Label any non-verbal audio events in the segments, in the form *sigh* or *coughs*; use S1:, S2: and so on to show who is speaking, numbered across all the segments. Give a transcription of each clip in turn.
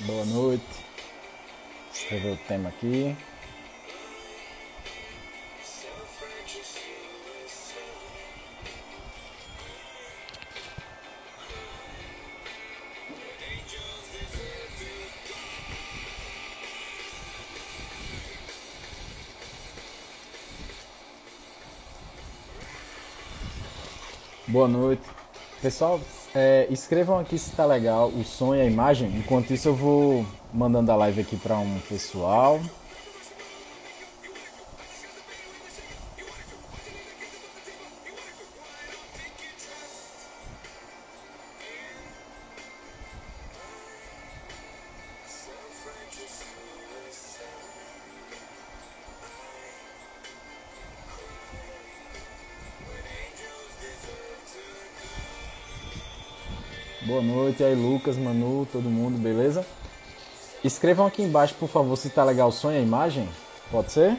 S1: Boa noite. Escrever o tema aqui. Boa noite. Pessoal, é, escrevam aqui se tá legal o som e a imagem. Enquanto isso, eu vou mandando a live aqui para um pessoal. Noite aí, Lucas, Manu, todo mundo, beleza? Escrevam aqui embaixo, por favor, se tá legal o som e a imagem. Pode ser?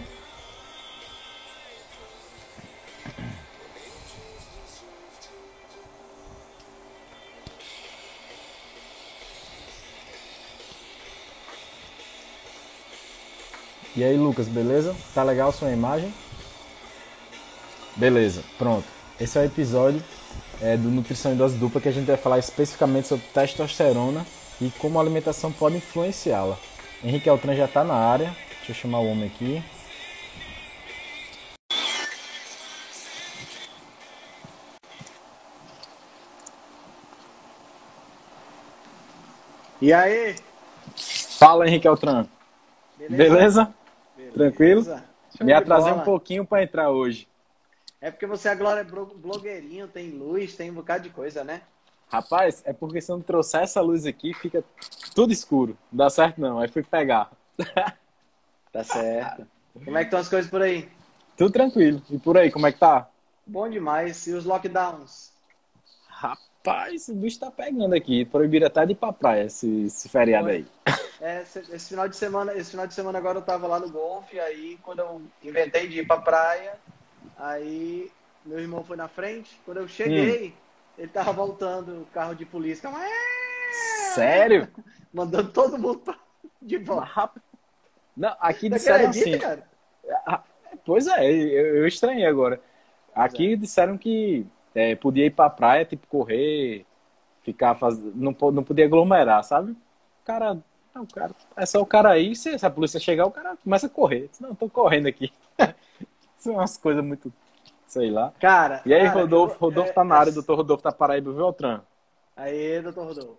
S1: E aí, Lucas, beleza? Tá legal a imagem? Beleza, pronto. Esse é o episódio é, do Nutrição em Dose Dupla que a gente vai falar especificamente sobre testosterona e como a alimentação pode influenciá-la. Henrique Altran já está na área. Deixa eu chamar o homem aqui.
S2: E aí?
S1: Fala, Henrique Altran. Beleza? Beleza?
S2: Beleza.
S1: Tranquilo? Me atrasei um pouquinho para entrar hoje.
S2: É porque você agora é blo- blogueirinho, tem luz, tem um bocado de coisa, né?
S1: Rapaz, é porque se eu não trouxer essa luz aqui, fica tudo escuro. Não dá certo não. Aí fui pegar. *laughs*
S2: Tá certo. Como é que estão as coisas por aí?
S1: Tudo tranquilo. E por aí, como é que tá?
S2: Bom demais. E os lockdowns?
S1: Rapaz, o bicho tá pegando aqui. Proibiram até de ir pra praia esse, esse feriado aí. *laughs*
S2: É, esse, esse final de semana, esse final de semana agora eu tava lá no golfe, aí quando eu inventei de ir pra praia, aí meu irmão foi na frente, quando eu cheguei, ele tava voltando o carro de polícia, Calma, "É!"
S1: Sério? *laughs*
S2: mandando todo mundo pra- de volta.
S1: Não, aqui disseram
S2: acredita,
S1: assim.
S2: cara?
S1: Pois é, eu, eu estranhei agora. Aqui disseram que é, podia ir pra praia, tipo, correr, ficar fazendo. Não, não podia aglomerar, sabe? O cara. Não, o cara. É só o cara aí, se, se a polícia chegar, o cara começa a correr. Não, tô correndo aqui. *laughs* São umas coisas muito. Sei lá.
S2: Cara,
S1: E aí,
S2: cara,
S1: Rodolfo,
S2: eu-
S1: Rodolfo
S2: é-
S1: tá na área,
S2: é-
S1: doutor Rodolfo tá Paraíba, viu, Altran?
S2: Aí, doutor Rodolfo.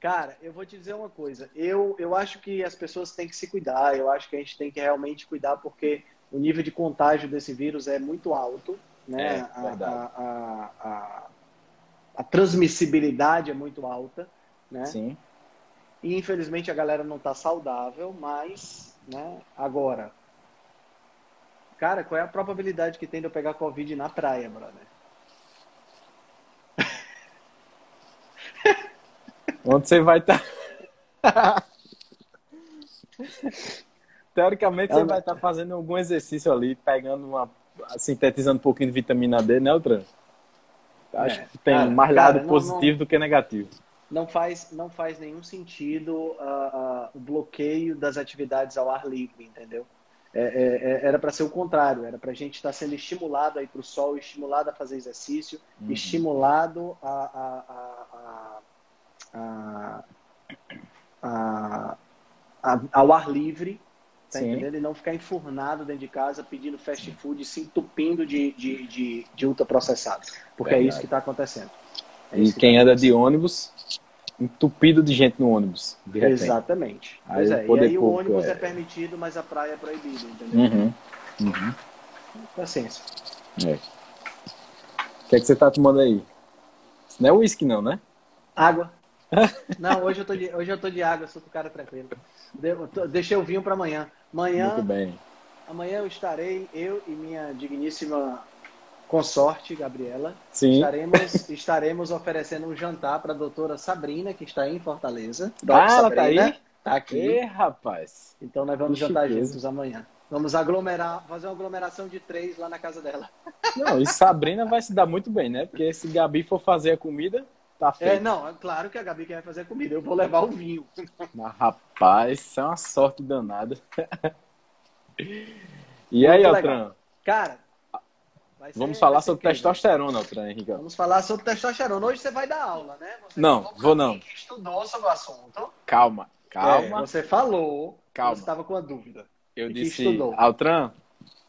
S2: Cara, eu vou te dizer uma coisa. Eu, eu acho que as pessoas têm que se cuidar. Eu acho que a gente tem que realmente cuidar porque o nível de contágio desse vírus é muito alto, né?
S1: É,
S2: a, a, a, a transmissibilidade é muito alta, né?
S1: Sim.
S2: E infelizmente a galera não tá saudável, mas, né? Agora, cara, qual é a probabilidade que tem de eu pegar Covid na praia, brother? *laughs*
S1: Onde você vai estar. Teoricamente, você vai estar fazendo algum exercício ali, pegando uma. sintetizando um pouquinho de vitamina D, né, Altran? Acho
S2: É,
S1: que tem
S2: cara,
S1: mais
S2: cara,
S1: lado
S2: não-
S1: positivo do que negativo.
S2: não faz, não faz nenhum sentido ah, ah, o bloqueio das atividades ao ar livre, entendeu? É, é, é, era para ser o contrário, era para a gente estar sendo estimulado a ir para o sol, estimulado a fazer exercício,
S1: Uhum.
S2: estimulado a, a, a, ao ar livre, tá
S1: Sim.
S2: entendendo? E não ficar enfurnado dentro de casa pedindo fast food, se entupindo de, de, de, de ultraprocessado. Porque é
S1: Verdade.
S2: isso que está acontecendo. É
S1: E
S2: que
S1: quem
S2: tá
S1: anda de ônibus, entupido de gente no ônibus.
S2: Exatamente.
S1: Aí
S2: Pois
S1: o
S2: é. E
S1: poder
S2: aí o ônibus
S1: é-
S2: é... permitido, mas a praia é proibido, entendeu?
S1: Uhum. Uhum.
S2: Paciência.
S1: É. O que é que você tá tomando aí? Isso não é uísque, não, né?
S2: Água. *laughs* Não, hoje eu tô de, hoje eu tô de água, sou do cara tranquilo. Eu tô- Deixei o vinho para amanhã. Amanhã,
S1: Muito bem.
S2: amanhã eu estarei, eu e minha digníssima consorte, Gabriela,
S1: Sim.
S2: estaremos, estaremos oferecendo um jantar para a doutora Sabrina, que está em Fortaleza.
S1: Ah, ela tá aí?
S2: Tá aqui.
S1: Rapaz.
S2: Então nós vamos
S1: Que
S2: jantar
S1: chiqueza.
S2: juntos amanhã. Vamos aglomerar, fazer uma aglomeração de três lá na casa dela.
S1: Não, e Sabrina vai se dar muito bem, né? Porque se Gabi for fazer a comida, tá
S2: É,
S1: feito.
S2: não, é claro que a Gabi quer fazer a comida. Eu vou levar o vinho.
S1: Mas, rapaz, isso é uma sorte danada. *laughs* E aí,
S2: Muito
S1: Altran?
S2: legal. Cara, vai ser-
S1: Vamos falar
S2: ser
S1: sobre
S2: incrível.
S1: testosterona, Altran, Henrique.
S2: Vamos falar sobre testosterona. Hoje você vai dar aula, né? Você
S1: Não, vou não.
S2: Que estudou sobre o assunto.
S1: Calma,
S2: É,
S1: calma.
S2: você falou.
S1: Calma.
S2: Você estava com a dúvida.
S1: Eu
S2: que
S1: disse,
S2: estudou.
S1: Altran,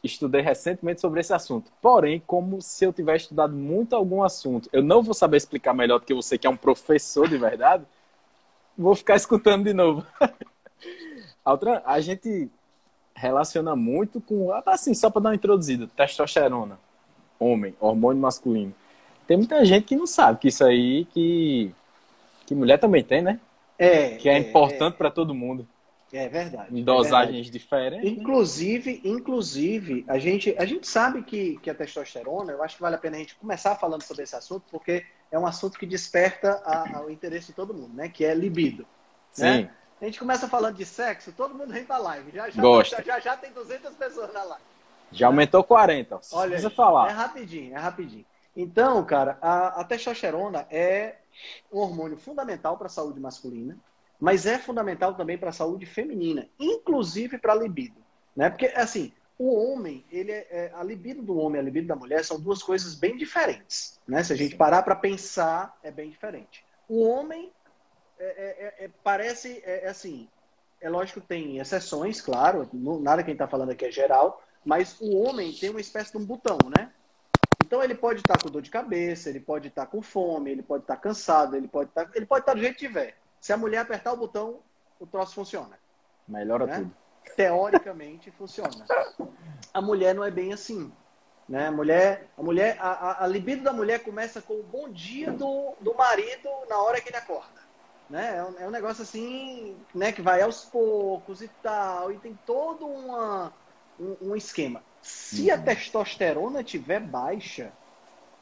S1: estudei recentemente sobre esse assunto. Porém, como se eu tivesse estudado muito algum assunto, eu não vou saber explicar melhor do que você, que é um professor de verdade, vou ficar escutando de novo. *laughs* Altran, a gente relaciona muito com, assim, só para dar uma introduzida, testosterona, homem, hormônio masculino. Tem muita gente que não sabe que isso aí, que, que mulher também tem, né?
S2: É.
S1: Que é, importante para todo mundo,
S2: É, é verdade.
S1: em
S2: é verdade.
S1: dosagens diferentes.
S2: Inclusive, inclusive, a gente, a gente sabe que, que a testosterona, eu acho que vale a pena a gente começar falando sobre esse assunto, porque é um assunto que desperta a- a- o interesse de todo mundo, né? Que é libido.
S1: Sim.
S2: né? A gente começa falando de sexo, todo mundo vem pra live. Já já,
S1: Gosta.
S2: já, já, já tem 200 pessoas na live.
S1: Já aumentou 40. Só
S2: Olha,
S1: precisa
S2: aí,
S1: falar.
S2: é rapidinho, é rapidinho. Então, cara, a, a testosterona é um hormônio fundamental para a saúde masculina, mas é fundamental também para a saúde feminina, inclusive para a libido, né? Porque assim, o homem, ele é, é- a libido do homem e a libido da mulher são duas coisas bem diferentes, né? Se a gente parar para pensar, é bem diferente. O homem é- é- é- é- parece assim, é lógico que tem exceções, claro, nada que a gente está falando aqui é geral, mas o homem tem uma espécie de um botão, né? Então ele pode estar com dor de cabeça, ele pode estar com fome, ele pode estar cansado, ele pode estar, ele pode estar do jeito que tiver. Se a mulher apertar o botão, o troço funciona.
S1: Melhora
S2: né?
S1: tudo.
S2: Teoricamente funciona. A mulher não é bem assim. Né? A mulher, a, mulher a, a- libido da mulher começa com o bom dia do, do marido na hora que ele acorda. Né? É, um, é um negócio assim, né, que vai aos poucos e tal, e tem todo uma, um, um esquema. Se a testosterona tiver baixa,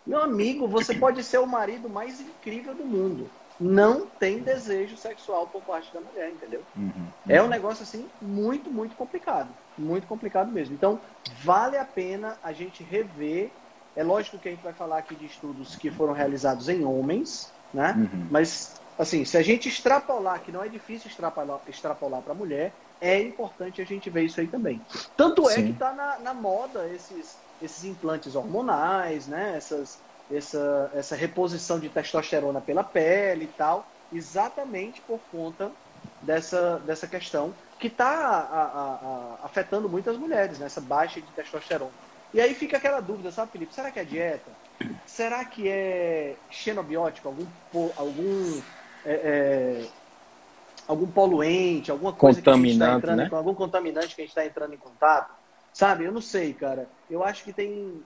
S2: meu amigo, você pode ser o marido mais incrível do mundo. Não tem desejo sexual por parte da mulher, entendeu?
S1: Uhum.
S2: É um negócio assim muito, muito complicado. Muito complicado mesmo. Então, vale a pena a gente rever. É lógico que a gente vai falar aqui de estudos que foram realizados em homens, né?
S1: Uhum.
S2: Mas, assim, se a gente extrapolar, que não é difícil extrapolar, extrapolar para a mulher, é importante a gente ver isso aí também. Tanto é
S1: Sim.
S2: que está na, na moda esses, esses implantes hormonais, né? Essas, essa, essa reposição de testosterona pela pele e tal, exatamente por conta dessa, dessa questão que está afetando muitas mulheres, né? essa baixa de testosterona. E aí fica aquela dúvida, sabe, Felipe? Será que é dieta? Será que é xenobiótico? Algum, algum, é, é, algum poluente, alguma coisa que a gente está entrando
S1: né?
S2: algum contaminante que a gente está entrando em contato? Sabe? Eu não sei, cara. Eu acho que tem,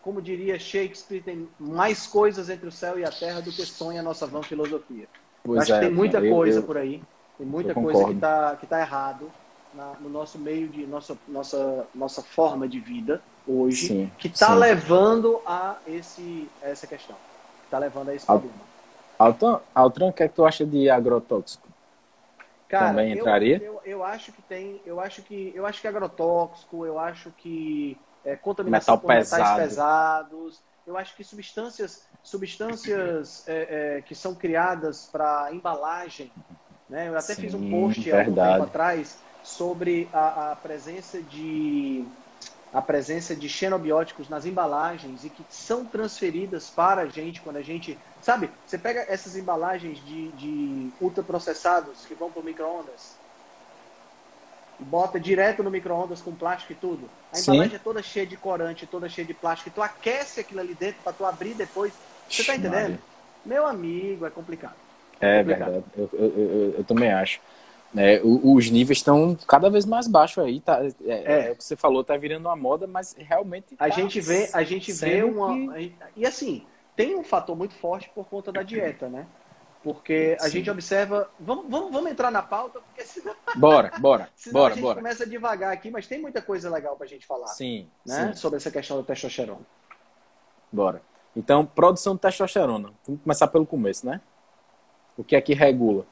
S2: como diria Shakespeare, tem mais coisas entre o céu e a terra do que sonha a nossa vã filosofia.
S1: Pois
S2: acho
S1: é,
S2: que tem muita
S1: eu-
S2: coisa
S1: eu-
S2: por aí. Tem muita coisa que está que tá errado na- no nosso meio de nossa, nossa, nossa forma de vida hoje,
S1: Sim,
S2: que está levando a esse, a essa questão. Está levando a esse
S1: Ah,
S2: problema.
S1: Altran, Altran, o que é que tu acha de agrotóxico?
S2: Cara,
S1: também
S2: eu-
S1: entraria?
S2: Eu, eu, acho que tem, eu acho que eu acho que agrotóxico, eu acho que é, contaminação
S1: Metal
S2: por metais
S1: pesado.
S2: pesados, eu acho que substâncias, substâncias é, é, que são criadas para embalagem, né? Eu até fiz um
S1: Sim,
S2: post há algum tempo atrás sobre a, a presença de a presença de xenobióticos nas embalagens e que são transferidas para a gente quando a gente. Sabe, você pega essas embalagens de, de ultraprocessados que vão para micro-ondas, bota direto no micro-ondas com plástico e tudo. A
S1: Sim.
S2: embalagem é toda cheia de corante, toda cheia de plástico, e tu aquece aquilo ali dentro para tu abrir depois. Você tá entendendo? Meu amigo, é complicado.
S1: É
S2: Complicado.
S1: verdade, eu, eu, eu- eu também acho. É, os níveis estão cada vez mais baixos aí, tá? É, é o que você falou, tá virando uma moda, mas realmente
S2: A
S1: tá
S2: gente vê, a gente vê uma. E assim, tem um fator muito forte por conta da dieta, né? Porque a
S1: Sim.
S2: gente observa. Vamos, vamos, vamos entrar na pauta, porque senão, *laughs*
S1: Bora, bora,
S2: senão a
S1: bora,
S2: gente
S1: bora.
S2: começa devagar aqui, mas tem muita coisa legal pra gente falar,
S1: Sim,
S2: né?
S1: sim,
S2: Sobre essa questão da testosterona.
S1: bora. Então, produção de testosterona. Vamos começar pelo começo, né? O que é que regula?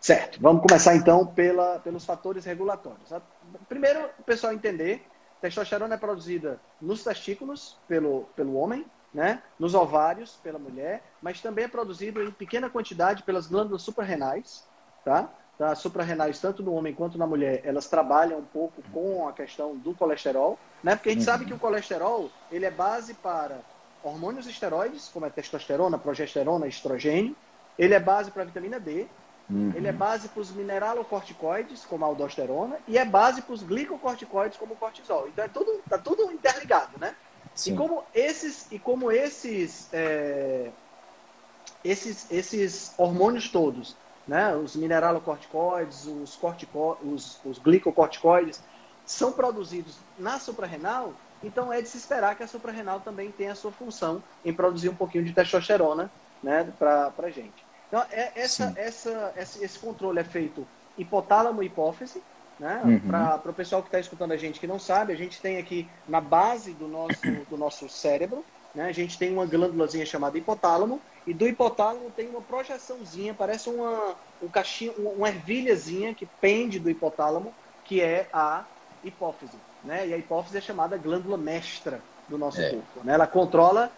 S2: Certo, vamos começar então pela, pelos fatores regulatórios. A- Primeiro, o pessoal entender, testosterona é produzida nos testículos pelo, pelo homem, né, nos ovários pela mulher, mas também é produzido em pequena quantidade pelas glândulas suprarrenais, tá? Tá, suprarrenais, tanto no homem quanto na mulher, elas trabalham um pouco com a questão do colesterol, né? Porque a gente sabe que o colesterol, ele é base para hormônios esteroides, como a testosterona, progesterona, estrogênio. Ele é base para a vitamina D. Uhum. Ele é base para os mineralocorticoides, como a aldosterona. E é base para os glicocorticoides, como o cortisol. Então, é tudo, tá tudo interligado, né? Sim. E como esses, e como esses, é, esses, esses hormônios todos né? Os mineralocorticoides, os, cortico, os, os glicocorticoides, são produzidos na suprarrenal, então é de se esperar que a suprarrenal também tenha a sua função em produzir um pouquinho de testosterona né, para a gente. Então, é, essa, essa, esse, esse controle é feito hipotálamo hipófise, né? Uhum. Para o pessoal que está escutando a gente que não sabe, a gente tem aqui na base do nosso, do nosso cérebro, né? a gente tem uma glândulazinha chamada hipotálamo, e do hipotálamo tem uma projeçãozinha, parece uma, um cachinho, uma ervilhazinha que pende do hipotálamo, que é a hipófise. Né? E a hipófise é chamada glândula mestra do nosso é. corpo. Né? Ela controla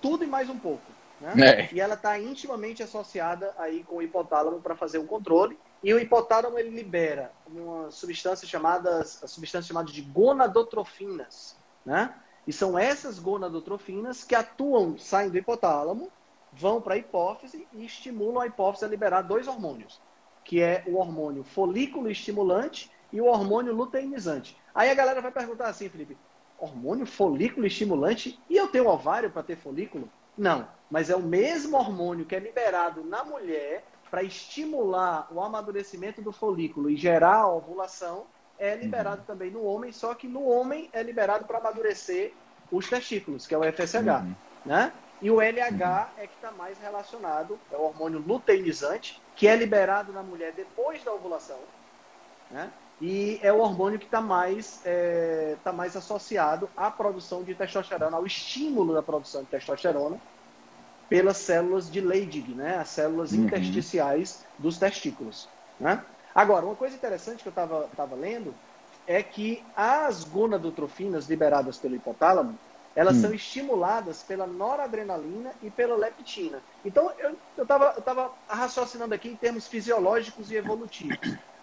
S2: tudo e mais um pouco. Né? É. E ela está intimamente associada aí com o hipotálamo para fazer um controle. E o hipotálamo ele libera uma substância chamada, a substância chamada de gonadotrofinas. Né? E são essas gonadotrofinas que atuam, saem do hipotálamo vão para a hipófise e estimulam a hipófise a liberar dois hormônios, que é o hormônio folículo estimulante e o hormônio luteinizante. Aí a galera vai perguntar assim, Felipe, hormônio folículo estimulante e eu tenho ovário para ter folículo? Não, mas é o mesmo hormônio que é liberado na mulher para estimular o amadurecimento do folículo e gerar a ovulação, é liberado uhum. também no homem, só que no homem é liberado para amadurecer os testículos, que é o FSH, uhum. né? E o LH é que está mais relacionado, é o hormônio luteinizante, que é liberado na mulher depois da ovulação, né? E é o hormônio que está mais, é, tá mais associado à produção de testosterona, ao estímulo da produção de testosterona pelas células de Leydig, né? As células uhum. intersticiais dos testículos, né? Agora, uma coisa interessante que eu estava tava lendo é que as gonadotrofinas liberadas pelo hipotálamo, elas hum. são estimuladas pela noradrenalina e pela leptina. Então, eu estava eu tava raciocinando aqui em termos fisiológicos e evolutivos.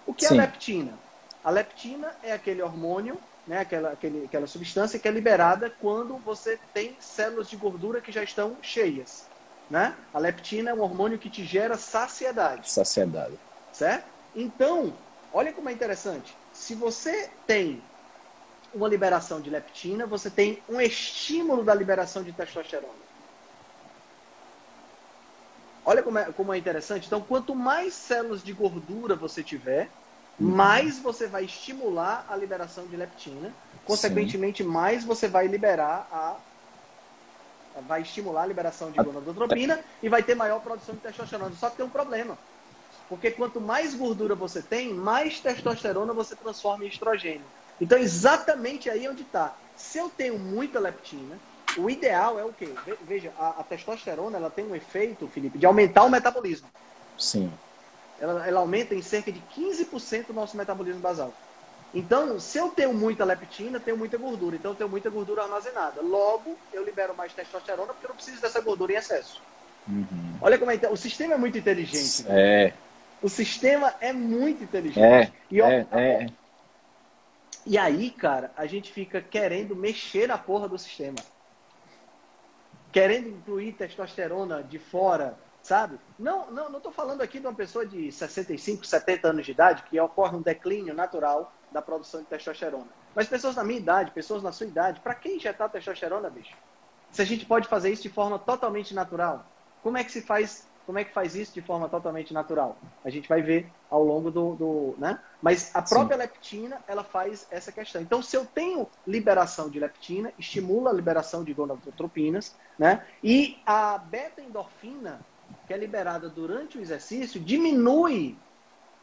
S2: O que é Sim. a leptina? A leptina é aquele hormônio, né, aquela, aquele, aquela substância que é liberada quando você tem células de gordura que já estão cheias. Né? A leptina é um hormônio que te gera saciedade.
S1: Saciedade.
S2: Certo? Então, olha como é interessante. Se você tem uma liberação de leptina, você tem um estímulo da liberação de testosterona. Olha como é, como é interessante. Então, quanto mais células de gordura você tiver, uhum. mais você vai estimular a liberação de leptina. Consequentemente, Sim. mais você vai liberar a. Vai estimular a liberação de gonadotropina e vai ter maior produção de testosterona. Só que tem um problema. Porque quanto mais gordura você tem, mais testosterona você transforma em estrogênio. Então, exatamente aí onde está. Se eu tenho muita leptina, o ideal é o quê? Veja, a, a, testosterona ela tem um efeito, Felipe, de aumentar o metabolismo.
S1: Sim.
S2: Ela, ela aumenta em cerca de 15% o nosso metabolismo basal. Então, se eu tenho muita leptina, tenho muita gordura. Então, eu tenho muita gordura armazenada. Logo, eu libero mais testosterona porque eu não preciso dessa gordura em excesso. Uhum. Olha como é. O sistema é muito inteligente.
S1: Né? É.
S2: O sistema é muito inteligente.
S1: É, e, ó, é, é.
S2: E aí, cara, a gente fica querendo mexer na porra do sistema. Querendo incluir testosterona de fora, sabe? Não, não, não tô falando aqui de uma pessoa de 65, 70 anos de idade que ocorre um declínio natural da produção de testosterona. Mas pessoas na minha idade, pessoas na sua idade, para quem injetar testosterona, bicho? Se a gente pode fazer isso de forma totalmente natural, como é que se faz como é que faz isso de forma totalmente natural? A gente vai ver ao longo do. do né? Mas a própria Sim. leptina, ela faz essa questão. Então, se eu tenho liberação de leptina, estimula a liberação de gonadotropinas, né? E a beta-endorfina, que é liberada durante o exercício, diminui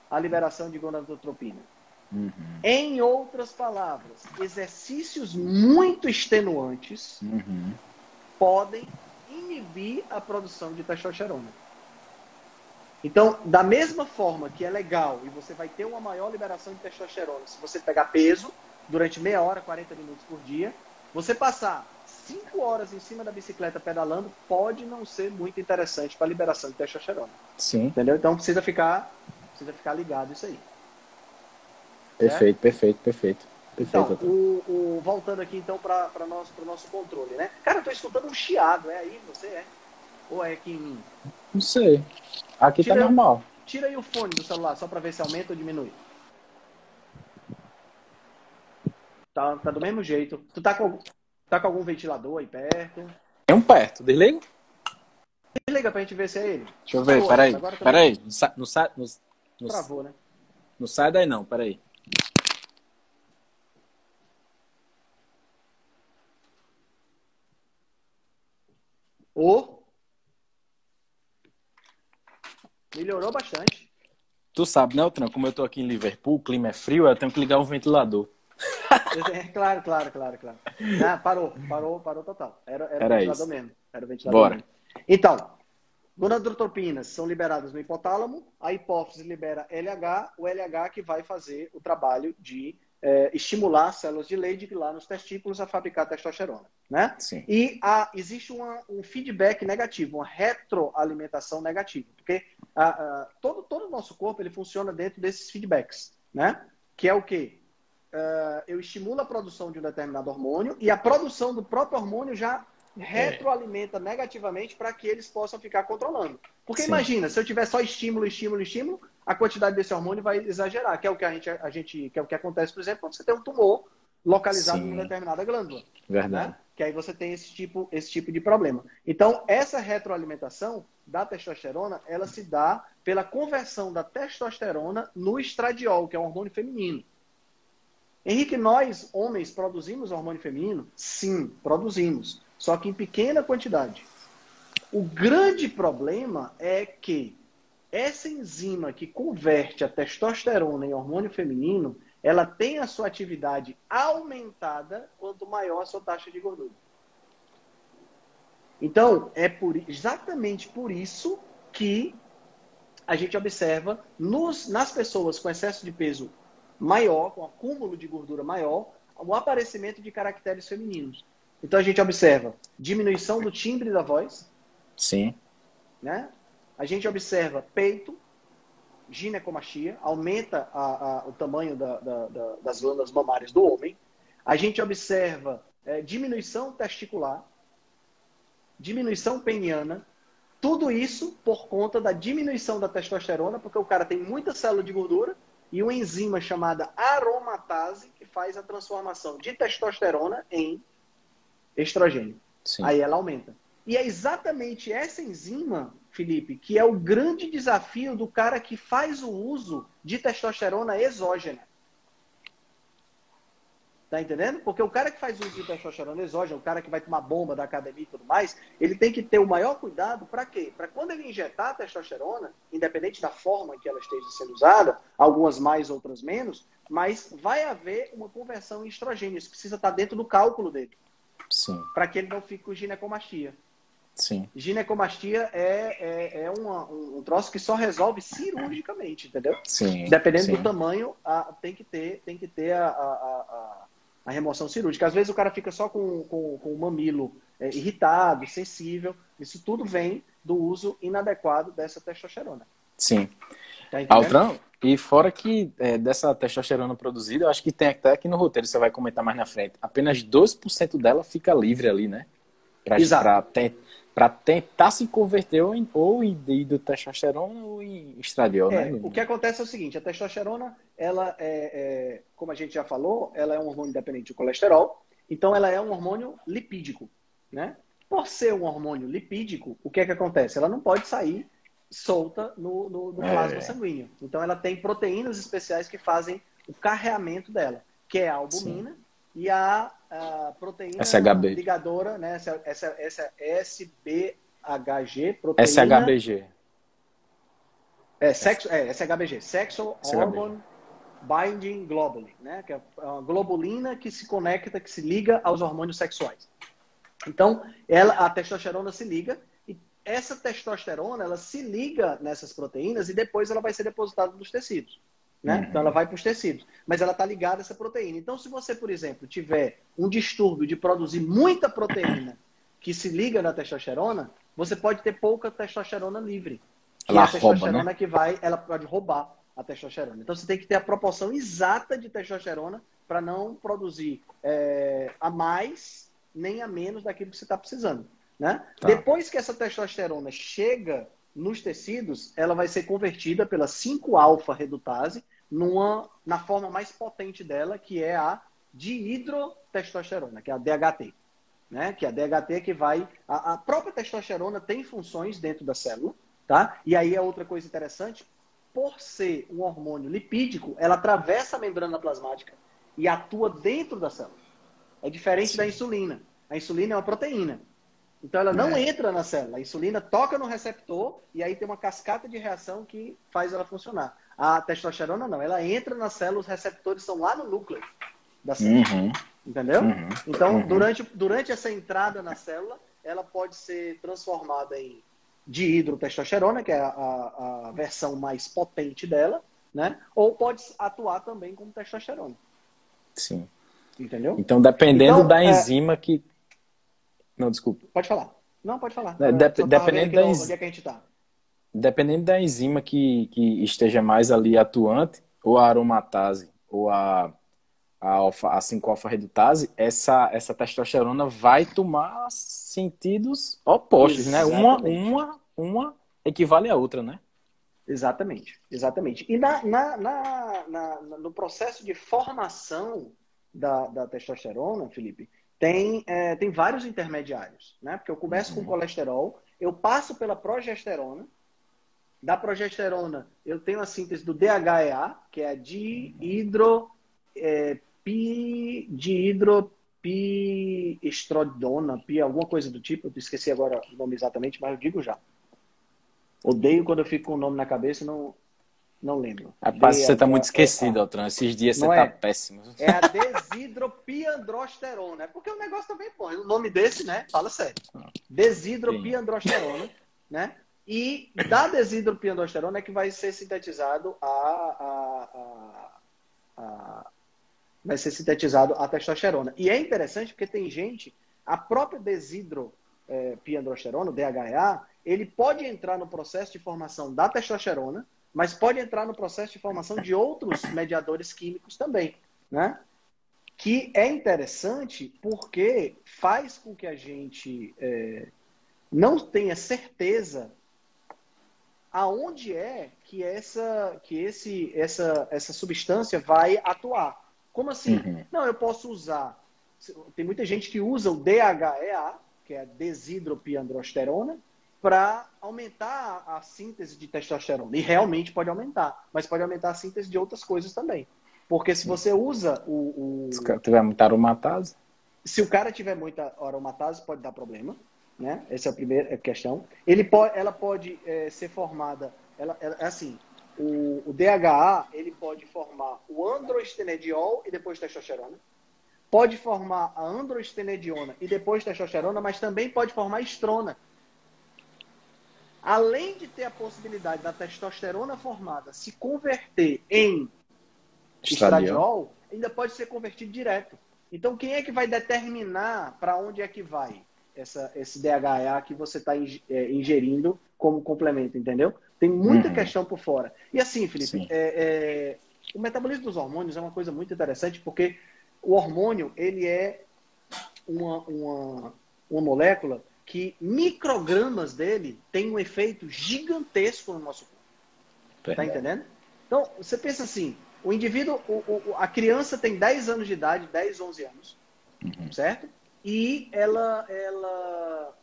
S2: a liberação de gonadotropina. Uhum. Em outras palavras, exercícios muito extenuantes uhum. podem inibir a produção de testosterona. Então, da mesma forma que é legal e você vai ter uma maior liberação de testosterona se você pegar peso durante meia hora, 40 minutos por dia, você passar cinco horas em cima da bicicleta pedalando pode não ser muito interessante para a liberação de testosterona.
S1: Sim.
S2: Entendeu? Então precisa ficar, precisa ficar ligado isso aí.
S1: Perfeito, perfeito, perfeito.
S2: Então,
S1: Perfeito.
S2: o, o- voltando aqui então para o nosso, pro nosso controle, né? Cara, eu tô escutando um chiado, é aí você é? Ou é aqui em mim?
S1: Não sei. Aqui tá
S2: Tira-
S1: normal.
S2: Tira aí o fone do celular só para ver se aumenta ou diminui. Tá, tá do mesmo jeito. Tu tá com, tá com algum ventilador aí perto?
S1: Tem um perto, desliga?
S2: Liga pra gente ver se é ele.
S1: Deixa eu ver,
S2: Pô,
S1: peraí. Peraí. Não não, não,
S2: Travou, né?
S1: não sai daí não, peraí.
S2: Ou melhorou bastante.
S1: Tu sabe, né, Altran? Como eu tô aqui em Liverpool, o clima é frio, eu tenho que ligar o ventilador. *laughs*
S2: É, claro, claro, claro, claro. Ah, parou, parou, parou total. Era, era,
S1: Era
S2: o ventilador
S1: isso.
S2: mesmo. Era o ventilador
S1: Bora.
S2: mesmo. Então, gonadotropinas são liberadas no hipotálamo, a hipófise libera LH, o LH que vai fazer o trabalho de eh, estimular as células de Leydig lá nos testículos a fabricar testosterona, né?
S1: Sim.
S2: E a- existe uma- um feedback negativo, uma retroalimentação negativa, porque ah, ah, todo, todo o nosso corpo ele funciona dentro desses feedbacks, né? Que é o quê? Ah, eu estimulo a produção de um determinado hormônio e a produção do próprio hormônio já retroalimenta negativamente para que eles possam ficar controlando. Porque
S1: Sim.
S2: imagina, se eu tiver só estímulo, estímulo, estímulo, a quantidade desse hormônio vai exagerar, que é o que a gente, a gente que é o que acontece, por exemplo, quando você tem um tumor localizado
S1: Sim.
S2: em uma determinada glândula
S1: Verdade.
S2: né? Que aí você tem esse tipo, esse tipo de problema. Então, essa retroalimentação da testosterona, ela se dá pela conversão da testosterona no estradiol, que é um hormônio feminino. Henrique, nós, homens, produzimos hormônio feminino? Sim, produzimos. Só que em pequena quantidade. O grande problema é que essa enzima que converte a testosterona em hormônio feminino, ela tem a sua atividade aumentada quanto maior a sua taxa de gordura. Então, é por, exatamente por isso que a gente observa nos, nas pessoas com excesso de peso maior, com acúmulo de gordura maior, o aparecimento de caracteres femininos. Então, a gente observa diminuição do timbre da voz,
S1: Sim.
S2: né? A gente observa peito, ginecomastia, aumenta a- a- o tamanho da- da- da- das glândulas mamárias do homem. A gente observa eh, diminuição testicular, diminuição peniana. Tudo isso por conta da diminuição da testosterona, porque o cara tem muita célula de gordura e uma enzima chamada aromatase que faz a transformação de testosterona em estrogênio.
S1: Sim.
S2: Aí ela aumenta. E é exatamente essa enzima, Felipe, que é o grande desafio do cara que faz o uso de testosterona exógena. Tá entendendo? Porque o cara que faz uso de testosterona exógena, o cara que vai tomar bomba da academia e tudo mais, ele tem que ter o maior cuidado para quê? Para quando ele injetar a testosterona, independente da forma que ela esteja sendo usada, algumas mais, outras menos, mas vai haver uma conversão em estrogênio. Isso precisa estar dentro do cálculo dele,
S1: Sim.
S2: para que ele não fique com ginecomastia.
S1: Sim.
S2: Ginecomastia é, é, é uma- um, um troço que só resolve cirurgicamente, entendeu?
S1: Sim.
S2: Dependendo
S1: Sim.
S2: do tamanho, a- tem que ter, tem que ter a, a, a, a remoção cirúrgica. Às vezes o cara fica só com, com, com o mamilo é, irritado, sensível. Isso tudo vem do uso inadequado dessa testosterona.
S1: Sim.
S2: Tá?
S1: Altran, e fora que é, dessa testosterona produzida, eu acho que tem até aqui no roteiro, você vai comentar mais na frente, apenas 12% dela fica livre ali, né? Pra,
S2: Exato.
S1: pra tentar se converter ou em, ou em testosterona ou em estradiol,
S2: É,
S1: né?
S2: o que acontece é o seguinte, a testosterona, ela é, é, como a gente já falou, ela é um hormônio dependente do colesterol, então ela é um hormônio lipídico, né? Por ser um hormônio lipídico, o que é que acontece? Ela não pode sair solta no, no, no
S1: É.
S2: plasma sanguíneo. Então ela tem proteínas especiais que fazem o carreamento dela, que é a albumina e a, a proteína
S1: SHB.
S2: ligadora, né? Essa, essa, essa SBHG, proteína...
S1: SHBG.
S2: É, sexo, é, SHBG, Sexual
S1: SHBG.
S2: Hormone Binding Globulin, né? Que é uma globulina que se conecta, que se liga aos hormônios sexuais. Então, ela, a testosterona se liga e essa testosterona, ela se liga nessas proteínas e depois ela vai ser depositada nos tecidos. Né? Uhum. Então ela vai para os tecidos, mas ela está ligada a essa proteína. Então, se você, por exemplo, tiver um distúrbio de produzir muita proteína que se liga na testosterona, você pode ter pouca testosterona livre.
S1: Ela
S2: é a
S1: testosterona rouba,
S2: né? que vai, ela pode roubar a testosterona. Então você tem que ter a proporção exata de testosterona para não produzir é, a mais nem a menos daquilo que você está precisando. Né? Tá. Depois que essa testosterona chega nos tecidos, ela vai ser convertida pela 5-alfa-redutase numa, na forma mais potente dela, que é a dihidrotestosterona, que é a DHT. Né? Que é a DHT que vai. A, a própria testosterona tem funções dentro da célula, tá? E aí é outra coisa interessante, por ser um hormônio lipídico, ela atravessa a membrana plasmática e atua dentro da célula. É diferente Sim. da insulina. A insulina é uma proteína. Então ela não é. entra na célula. A insulina toca no receptor e aí tem uma cascata de reação que faz ela funcionar. A testosterona não, ela entra na célula, os receptores são lá no núcleo da célula. Uhum. Entendeu? Uhum. Então, uhum. Durante, durante essa entrada na célula, ela pode ser transformada em dihidrotestosterona, que é a, a, a versão mais potente dela, né? Ou pode atuar também como testosterona.
S1: Sim.
S2: Entendeu?
S1: Então, dependendo então, da é enzima que. Não, desculpa.
S2: Pode falar. Não, pode falar.
S1: É, dep dependendo da enzima. Onde é que a gente tá? Dependendo da enzima que, que esteja mais ali atuante, ou a aromatase, ou a, a, alfa, a 5-alfa-redutase, essa, essa testosterona vai tomar sentidos opostos, Exatamente. né? Uma, uma, uma equivale à outra, né?
S2: Exatamente, exatamente. E na, na, na, na, no processo de formação da, da testosterona, Felipe, tem, é, tem vários intermediários, né? Porque eu começo uhum. com colesterol, eu passo pela progesterona, da progesterona eu tenho a síntese do DHEA, que é a dihidro, é, pi, dihidropiestrodiona, pi, alguma coisa do tipo, eu esqueci agora o nome exatamente, mas eu digo já. Odeio quando eu fico com o nome na cabeça e não, não lembro.
S1: Rapaz, você está muito esquecido, Altran. Esses dias você está é. péssimo.
S2: É a desidropiandrosterona. É porque o negócio também põe. O nome desse, né? Fala sério. Desidropiandrosterona, né? E da desidropiandrosterona é que vai ser sintetizado a, a, a, a, vai ser sintetizado a testosterona. E é interessante porque tem gente, a própria desidropiandrosterona, o DHEA, ele pode entrar no processo de formação da testosterona, mas pode entrar no processo de formação de outros *laughs* mediadores químicos também, né? Que é interessante porque faz com que a gente é, não tenha certeza aonde é que essa que esse essa essa substância vai atuar. Como assim? Uhum. Não, eu posso usar. Tem muita gente que usa o DHEA, que é a desidropiandrosterona, para aumentar a síntese de testosterona. E realmente pode aumentar, mas pode aumentar a síntese de outras coisas também. Porque se você usa o. o...
S1: Se tiver muita aromatase.
S2: Se o cara tiver muita aromatase, pode dar problema. Né? Essa é a primeira questão. Ele pode, ela pode é, ser formada. Ela, ela, é assim: o, o, DHA ele pode formar o androestenediol e depois testosterona. Pode formar a androestenediona e depois testosterona, mas também pode formar estrona além de ter a possibilidade da testosterona formada se converter em estradiol, ainda pode ser convertido direto. Então, quem é que vai determinar para onde é que vai essa, esse DHA que você está é, ingerindo como complemento, entendeu? Tem muita uhum. questão por fora. E assim, Felipe, é, é, o metabolismo dos hormônios é uma coisa muito interessante porque o hormônio ele é uma, uma, uma molécula que microgramas dele têm um efeito gigantesco no nosso corpo. Tá entendendo? Então, você pensa assim, o indivíduo, o, o, a criança tem 10 anos de idade, 10, 11 anos, uhum. certo? E ela, ela,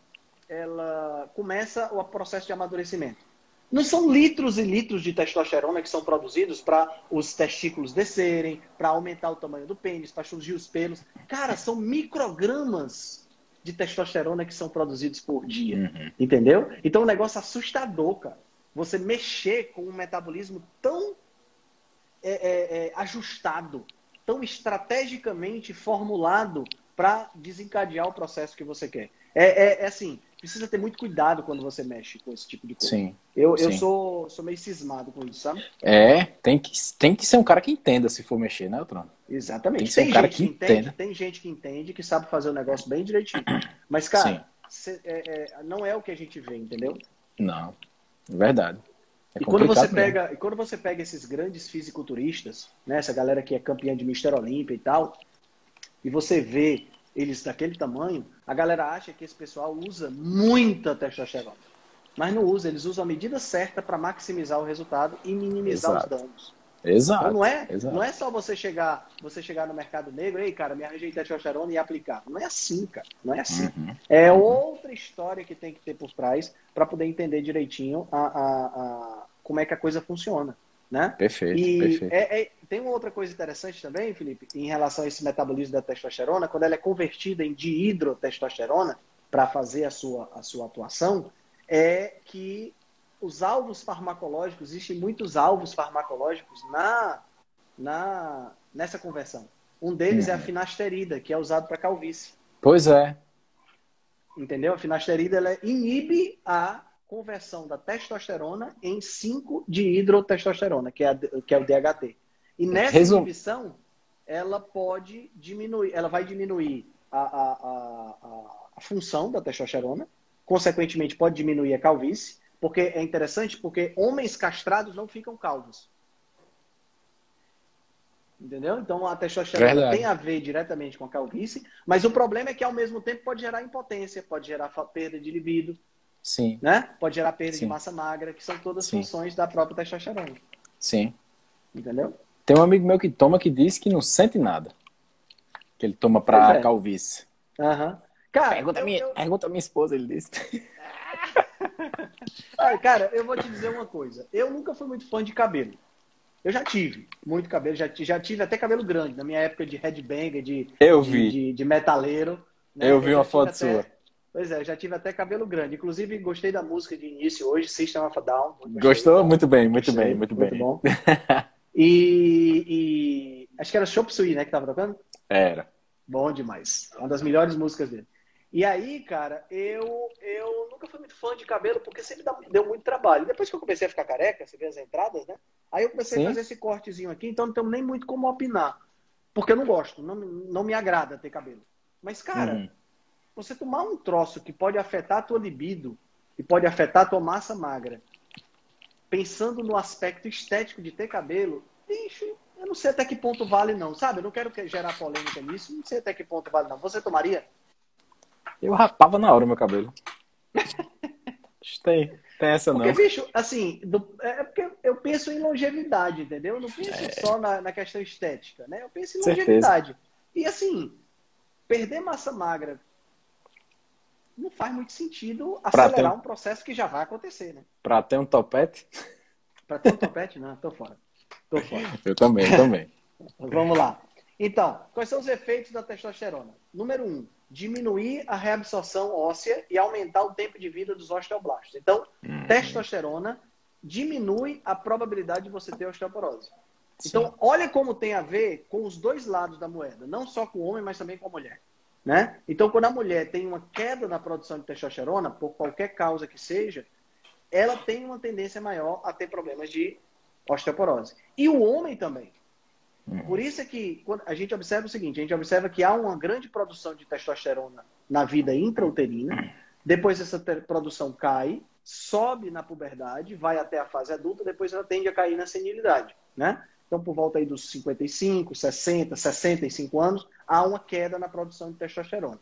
S2: ela começa o processo de amadurecimento. Não são litros e litros de testosterona que são produzidos para os testículos descerem, para aumentar o tamanho do pênis, para surgir os pelos. Cara, são microgramas de testosterona que são produzidos por dia. Uhum. Entendeu? Então, é um negócio assustador, cara. Você mexer com um metabolismo tão é, é, é, ajustado, tão estrategicamente formulado para desencadear o processo que você quer. É, é, é, assim, precisa ter muito cuidado quando você mexe com esse tipo de coisa.
S1: Sim.
S2: Eu,
S1: sim.
S2: eu sou, sou meio cismado com isso, sabe?
S1: É, tem que, tem que ser um cara que entenda se for mexer, né, Trono?
S2: Exatamente.
S1: Tem que ser um cara que
S2: entende,
S1: entenda.
S2: tem gente que entende, que sabe fazer o negócio bem direitinho. Mas, cara, cê- é- é, não é o que a gente vê, entendeu?
S1: Não, verdade. É
S2: e quando você
S1: mesmo.
S2: pega, e quando você pega esses grandes fisiculturistas, né, essa galera que é campeã de Mister Olímpia e tal, e você vê eles daquele tamanho, a galera acha que esse pessoal usa muita testosterona. Mas não usa, eles usam a medida certa para maximizar o resultado e minimizar
S1: Exato.
S2: os danos.
S1: Exato.
S2: Então não é,
S1: exato.
S2: não é só você chegar, você chegar no mercado negro, ei, cara, me arranjei testosterona e aplicar. Não é assim, cara. Não é assim.
S1: Uhum.
S2: É outra história que tem que ter por trás para poder entender direitinho a, a- a- como é que a coisa funciona, né?
S1: Perfeito,
S2: E
S1: perfeito.
S2: é- é- tem uma outra coisa interessante também, Felipe, em relação a esse metabolismo da testosterona, quando ela é convertida em dihidrotestosterona para fazer a sua, a sua atuação, é que os alvos farmacológicos, existem muitos alvos farmacológicos na, na, nessa conversão. Um deles é a
S1: Uhum.
S2: finasterida, que é usado para calvície.
S1: Pois é.
S2: Entendeu? A finasterida ela inibe a conversão da testosterona em 5-dihidrotestosterona, que é, a- que é o DHT. E nessa
S1: Resum-
S2: inibição, ela pode diminuir, ela vai diminuir a, a, a, a- função da testosterona, consequentemente pode diminuir a calvície, porque é interessante porque homens castrados não ficam calvos. Entendeu? Então a testosterona
S1: Verdade.
S2: tem a ver diretamente com a calvície, mas o problema é que ao mesmo tempo pode gerar impotência, pode gerar perda de libido,
S1: Sim,
S2: né? Pode gerar perda
S1: Sim.
S2: de massa magra, que são todas
S1: Sim.
S2: funções da própria testosterona.
S1: sim.
S2: Entendeu?
S1: Tem um amigo meu que toma que diz que não sente nada. Que ele toma pra
S2: é.
S1: calvície.
S2: Aham. Cara,
S1: Pergunta a
S2: eu-
S1: minha,
S2: eu-
S1: pergunta a minha esposa, ele disse. *laughs*
S2: Ah, cara, eu vou te dizer uma coisa. Eu nunca fui muito fã de cabelo. Eu já tive muito cabelo, já, já tive até cabelo grande, na minha época de headbanger, de,
S1: Eu
S2: de,
S1: vi.
S2: de, de metaleiro. né?
S1: Eu vi
S2: já
S1: uma foto
S2: até-
S1: sua.
S2: Pois é, já tive até cabelo grande. Inclusive, gostei da música de início hoje, System of a Down.
S1: Gostou? Muito bem, muito
S2: Gostei,
S1: bem, muito bem.
S2: bom. *laughs* E, e acho que era Chop Suey, né, que tava tocando?
S1: Era.
S2: Bom demais. Uma das melhores músicas dele. E aí, cara, eu, eu nunca fui muito fã de cabelo porque sempre deu muito trabalho. Depois que eu comecei a ficar careca, você vê as entradas, né? Aí eu comecei
S1: Sim.
S2: a fazer esse cortezinho aqui, então não tenho nem muito como opinar. Porque eu não gosto, não, não me agrada ter cabelo. Mas, cara,
S1: Uhum.
S2: Você tomar um troço que pode afetar a tua libido e pode afetar a tua massa magra, pensando no aspecto estético de ter cabelo, bicho, eu não sei até que ponto vale não, sabe? Eu não quero que- gerar polêmica nisso, não sei até que ponto vale não. Você tomaria?
S1: Eu rapava na hora o meu cabelo. tem, tem essa
S2: Porque,
S1: não.
S2: bicho, assim, do- é porque eu penso em longevidade, entendeu? Eu não penso só na, na questão estética, né? Eu penso em
S1: É. Certeza.
S2: longevidade. E assim, perder massa magra não faz muito sentido acelerar
S1: ter-
S2: um processo que já vai acontecer, né?
S1: Pra ter um topete,
S2: Pra ter um topete, não, tô fora. Tô fora. *laughs*
S1: eu também, eu também. *laughs*
S2: Vamos lá. Então, quais são os efeitos da testosterona? Número um, diminuir a reabsorção óssea e aumentar o tempo de vida dos osteoblastos. Então,
S1: Hum.
S2: testosterona diminui a probabilidade de você ter osteoporose.
S1: Sim.
S2: Então, olha como tem a ver com os dois lados da moeda, não só com o homem, mas também com a mulher. Né? Então, quando a mulher tem uma queda na produção de testosterona, por qualquer causa que seja, ela tem uma tendência maior a ter problemas de osteoporose. E o homem também. Por isso é que a gente observa o seguinte, a gente observa que há uma grande produção de testosterona na vida intrauterina, depois essa produção cai, sobe na puberdade, vai até a fase adulta, depois ela tende a cair na senilidade, né? Então, por volta aí dos 55, 60, 65 anos, há uma queda na produção de testosterona.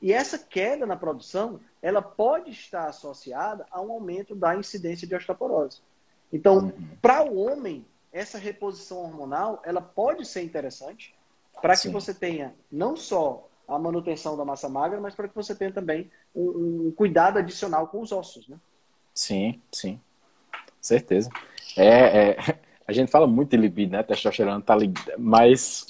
S2: E essa queda na produção, ela pode estar associada a um aumento da incidência de osteoporose. Então, para o homem, essa reposição hormonal, ela pode ser interessante para que
S1: Sim.
S2: você tenha não só a manutenção da massa magra, mas para que você tenha também um, um cuidado adicional com os ossos, né?
S1: Sim, sim. Certeza. É, é, *laughs* a gente fala muito de libido, né? Testosterona tá li... mas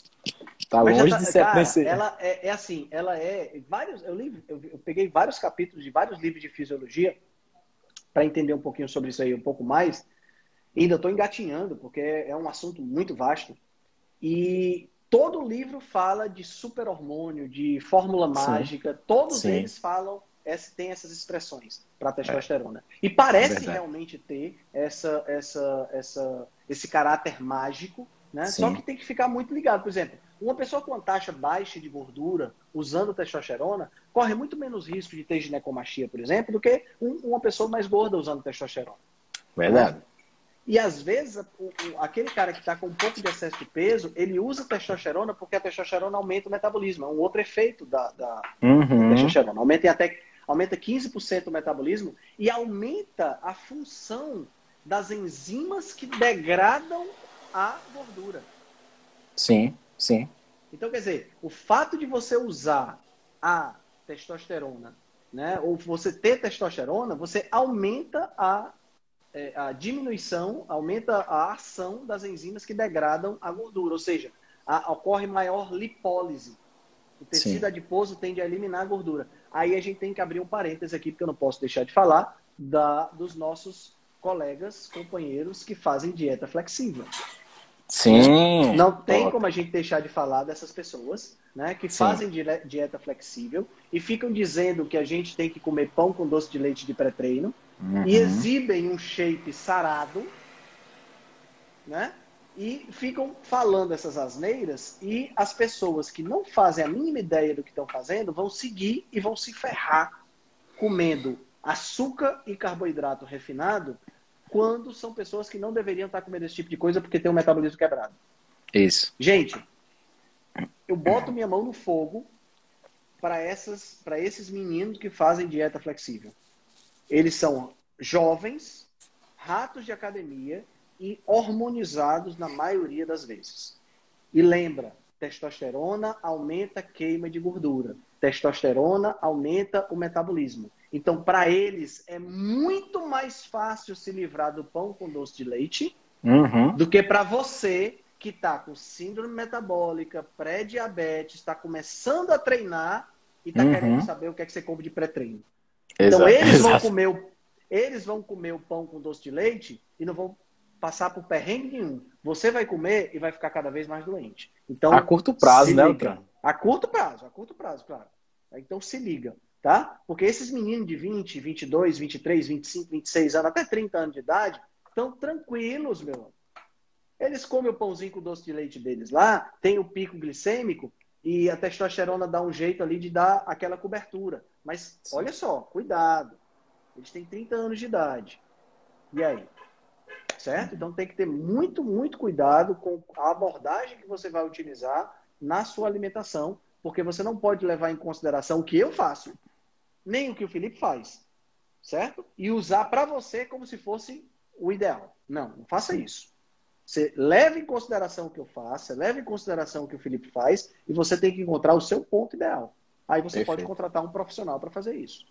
S1: tá
S2: Mas
S1: longe
S2: tá-
S1: de ser
S2: cara, ela é, é assim, ela é vários. Eu, li, eu, eu peguei vários capítulos de vários livros de fisiologia para entender um pouquinho sobre isso aí um pouco mais. E ainda estou engatinhando porque é um assunto muito vasto. E todo livro fala de super hormônio, de fórmula
S1: Sim.
S2: mágica. Todos
S1: Sim.
S2: eles falam tem essas expressões para testosterona. É. E parece
S1: é
S2: realmente ter essa, essa, essa, esse caráter mágico, né? Só que tem que ficar muito ligado. Por exemplo, uma pessoa com uma taxa baixa de gordura usando testosterona corre muito menos risco de ter ginecomastia, por exemplo, do que um, uma pessoa mais gorda usando testosterona.
S1: Verdade.
S2: E às vezes, aquele cara que está com um pouco de excesso de peso, ele usa testosterona porque a testosterona aumenta o metabolismo. É um outro efeito da, da,
S1: uhum.
S2: da testosterona. Aumenta até aumenta 15% o metabolismo e aumenta a função das enzimas que degradam a gordura.
S1: Sim, sim.
S2: Então, quer dizer, o fato de você usar a testosterona, né, ou você ter testosterona, você aumenta a, é, a diminuição, aumenta a ação das enzimas que degradam a gordura, ou seja, a, ocorre maior lipólise. O tecido Sim. adiposo tende a eliminar a gordura. Aí a gente tem que abrir um parêntese aqui, porque eu não posso deixar de falar da, dos nossos colegas, companheiros que fazem dieta flexível.
S1: Sim.
S2: Não tem como a gente deixar de falar dessas pessoas, né, que Sim. fazem dieta flexível e ficam dizendo que a gente tem que comer pão com doce de leite de pré-treino uhum. e exibem um shape sarado, né? E ficam falando essas asneiras e as pessoas que não fazem a mínima ideia do que estão fazendo vão seguir e vão se ferrar comendo açúcar e carboidrato refinado quando são pessoas que não deveriam estar comendo esse tipo de coisa porque tem um metabolismo quebrado.
S1: Isso.
S2: Gente, eu boto minha mão no fogo para essas para esses meninos que fazem dieta flexível. Eles são jovens, ratos de academia e hormonizados na maioria das vezes. E lembra, testosterona aumenta a queima de gordura. Testosterona aumenta o metabolismo. Então, para eles, é muito mais fácil se livrar do pão com doce de leite
S1: uhum.
S2: do que para você que está com síndrome metabólica, pré-diabetes, está começando a treinar e está uhum. querendo saber o que é que você come de pré-treino. Então, eles vão, comer o, eles vão comer o pão com doce de leite e não vão passar por perrengue nenhum. Você vai comer e vai ficar cada vez mais doente. Então,
S1: a curto prazo, né,
S2: A curto prazo, a curto prazo, claro. Então se liga tá? Porque esses meninos de 20, 22, 23, 25, 26 anos, até 30 anos de idade, estão tranquilos, meu. Eles comem o pãozinho com doce de leite deles lá, tem o pico glicêmico e a testosterona dá um jeito ali de dar aquela cobertura. Mas Sim. olha só, cuidado. Eles têm 30 anos de idade. E aí? Certo? Então tem que ter muito, muito cuidado com a abordagem que você vai utilizar na sua alimentação, porque você não pode levar em consideração o que eu faço nem o que o Felipe faz, certo? E usar para você como se fosse o ideal. Não, não faça isso. Você leve em consideração o que eu faço, leve em consideração o que o Felipe faz e você tem que encontrar o seu ponto ideal. Aí você Perfeito. pode contratar um profissional para fazer isso.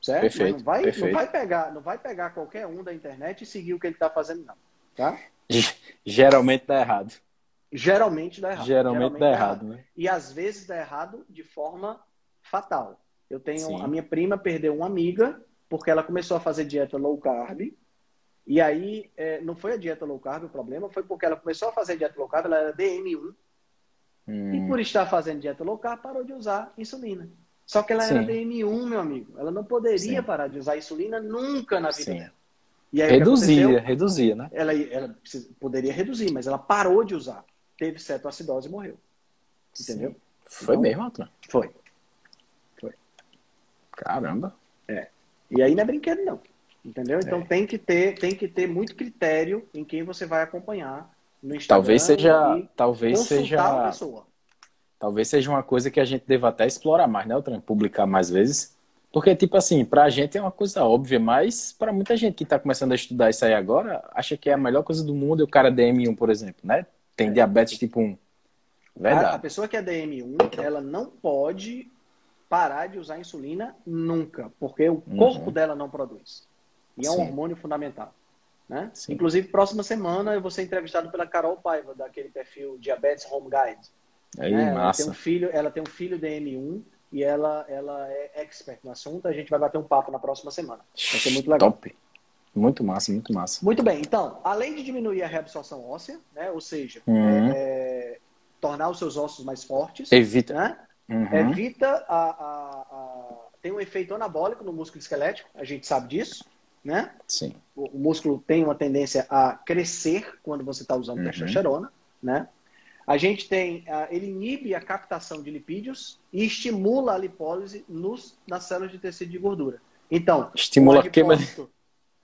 S2: Certo?
S1: Perfeito.
S2: Não vai,
S1: Perfeito.
S2: não vai pegar, não vai pegar qualquer um da internet e seguir o que ele está fazendo não, tá? *laughs*
S1: Geralmente dá errado.
S2: Geralmente dá errado.
S1: Geralmente, Geralmente dá, dá errado, errado, né?
S2: E às vezes dá errado de forma fatal. Eu tenho Sim. a minha prima perdeu uma amiga porque ela começou a fazer dieta low carb. E aí, é, não foi a dieta low carb o problema, foi porque ela começou a fazer dieta low carb, ela era DM1. Hum. E por estar fazendo dieta low carb, parou de usar insulina. Só que ela Sim. era DM1, meu amigo. Ela não poderia Sim. parar de usar insulina nunca na vida Sim. dela.
S1: E aí, reduzia, reduzia, né?
S2: Ela, ela poderia reduzir, mas ela parou de usar. Teve cetoacidose e morreu. Entendeu?
S1: Foi então, mesmo, Antônio?
S2: Foi.
S1: Caramba.
S2: É. E aí não é brinquedo, não. Entendeu? Então é. tem que ter, tem que ter muito critério em quem você vai acompanhar no Instagram.
S1: Talvez seja, talvez seja, talvez seja uma coisa que a gente deva até explorar mais, né, Altran? Publicar mais vezes. Porque, tipo assim, pra gente é uma coisa óbvia, mas para muita gente que tá começando a estudar isso aí agora, acha que é a melhor coisa do mundo e o cara é DM1, por exemplo, né? Tem é. diabetes tipo 1.
S2: Verdade. A, a pessoa que é DM1, ela não pode parar de usar insulina nunca, porque o uhum. corpo dela não produz. E é um Sim. hormônio fundamental. Né? Inclusive, próxima semana eu vou ser entrevistado pela Carol Paiva, daquele perfil Diabetes Home Guide.
S1: Aí, né? massa.
S2: Ela tem um filho, ela tem um filho DM1 e ela, ela é expert no assunto. A gente vai bater um papo na próxima semana. Vai ser muito legal.
S1: Top. Muito massa, muito massa.
S2: Muito bem. Então, além de diminuir a reabsorção óssea, né? ou seja,
S1: uhum.
S2: é, tornar os seus ossos mais fortes.
S1: Evita.
S2: Né? Uhum. Evita a, a, a, tem um efeito anabólico no músculo esquelético, a gente sabe disso, né?
S1: Sim.
S2: O, o músculo tem uma tendência a crescer quando você está usando uhum. testosterona, né? A gente tem, ele inibe a captação de lipídios e estimula a lipólise nos, nas células de tecido de gordura. Então,
S1: estimula o adipócito,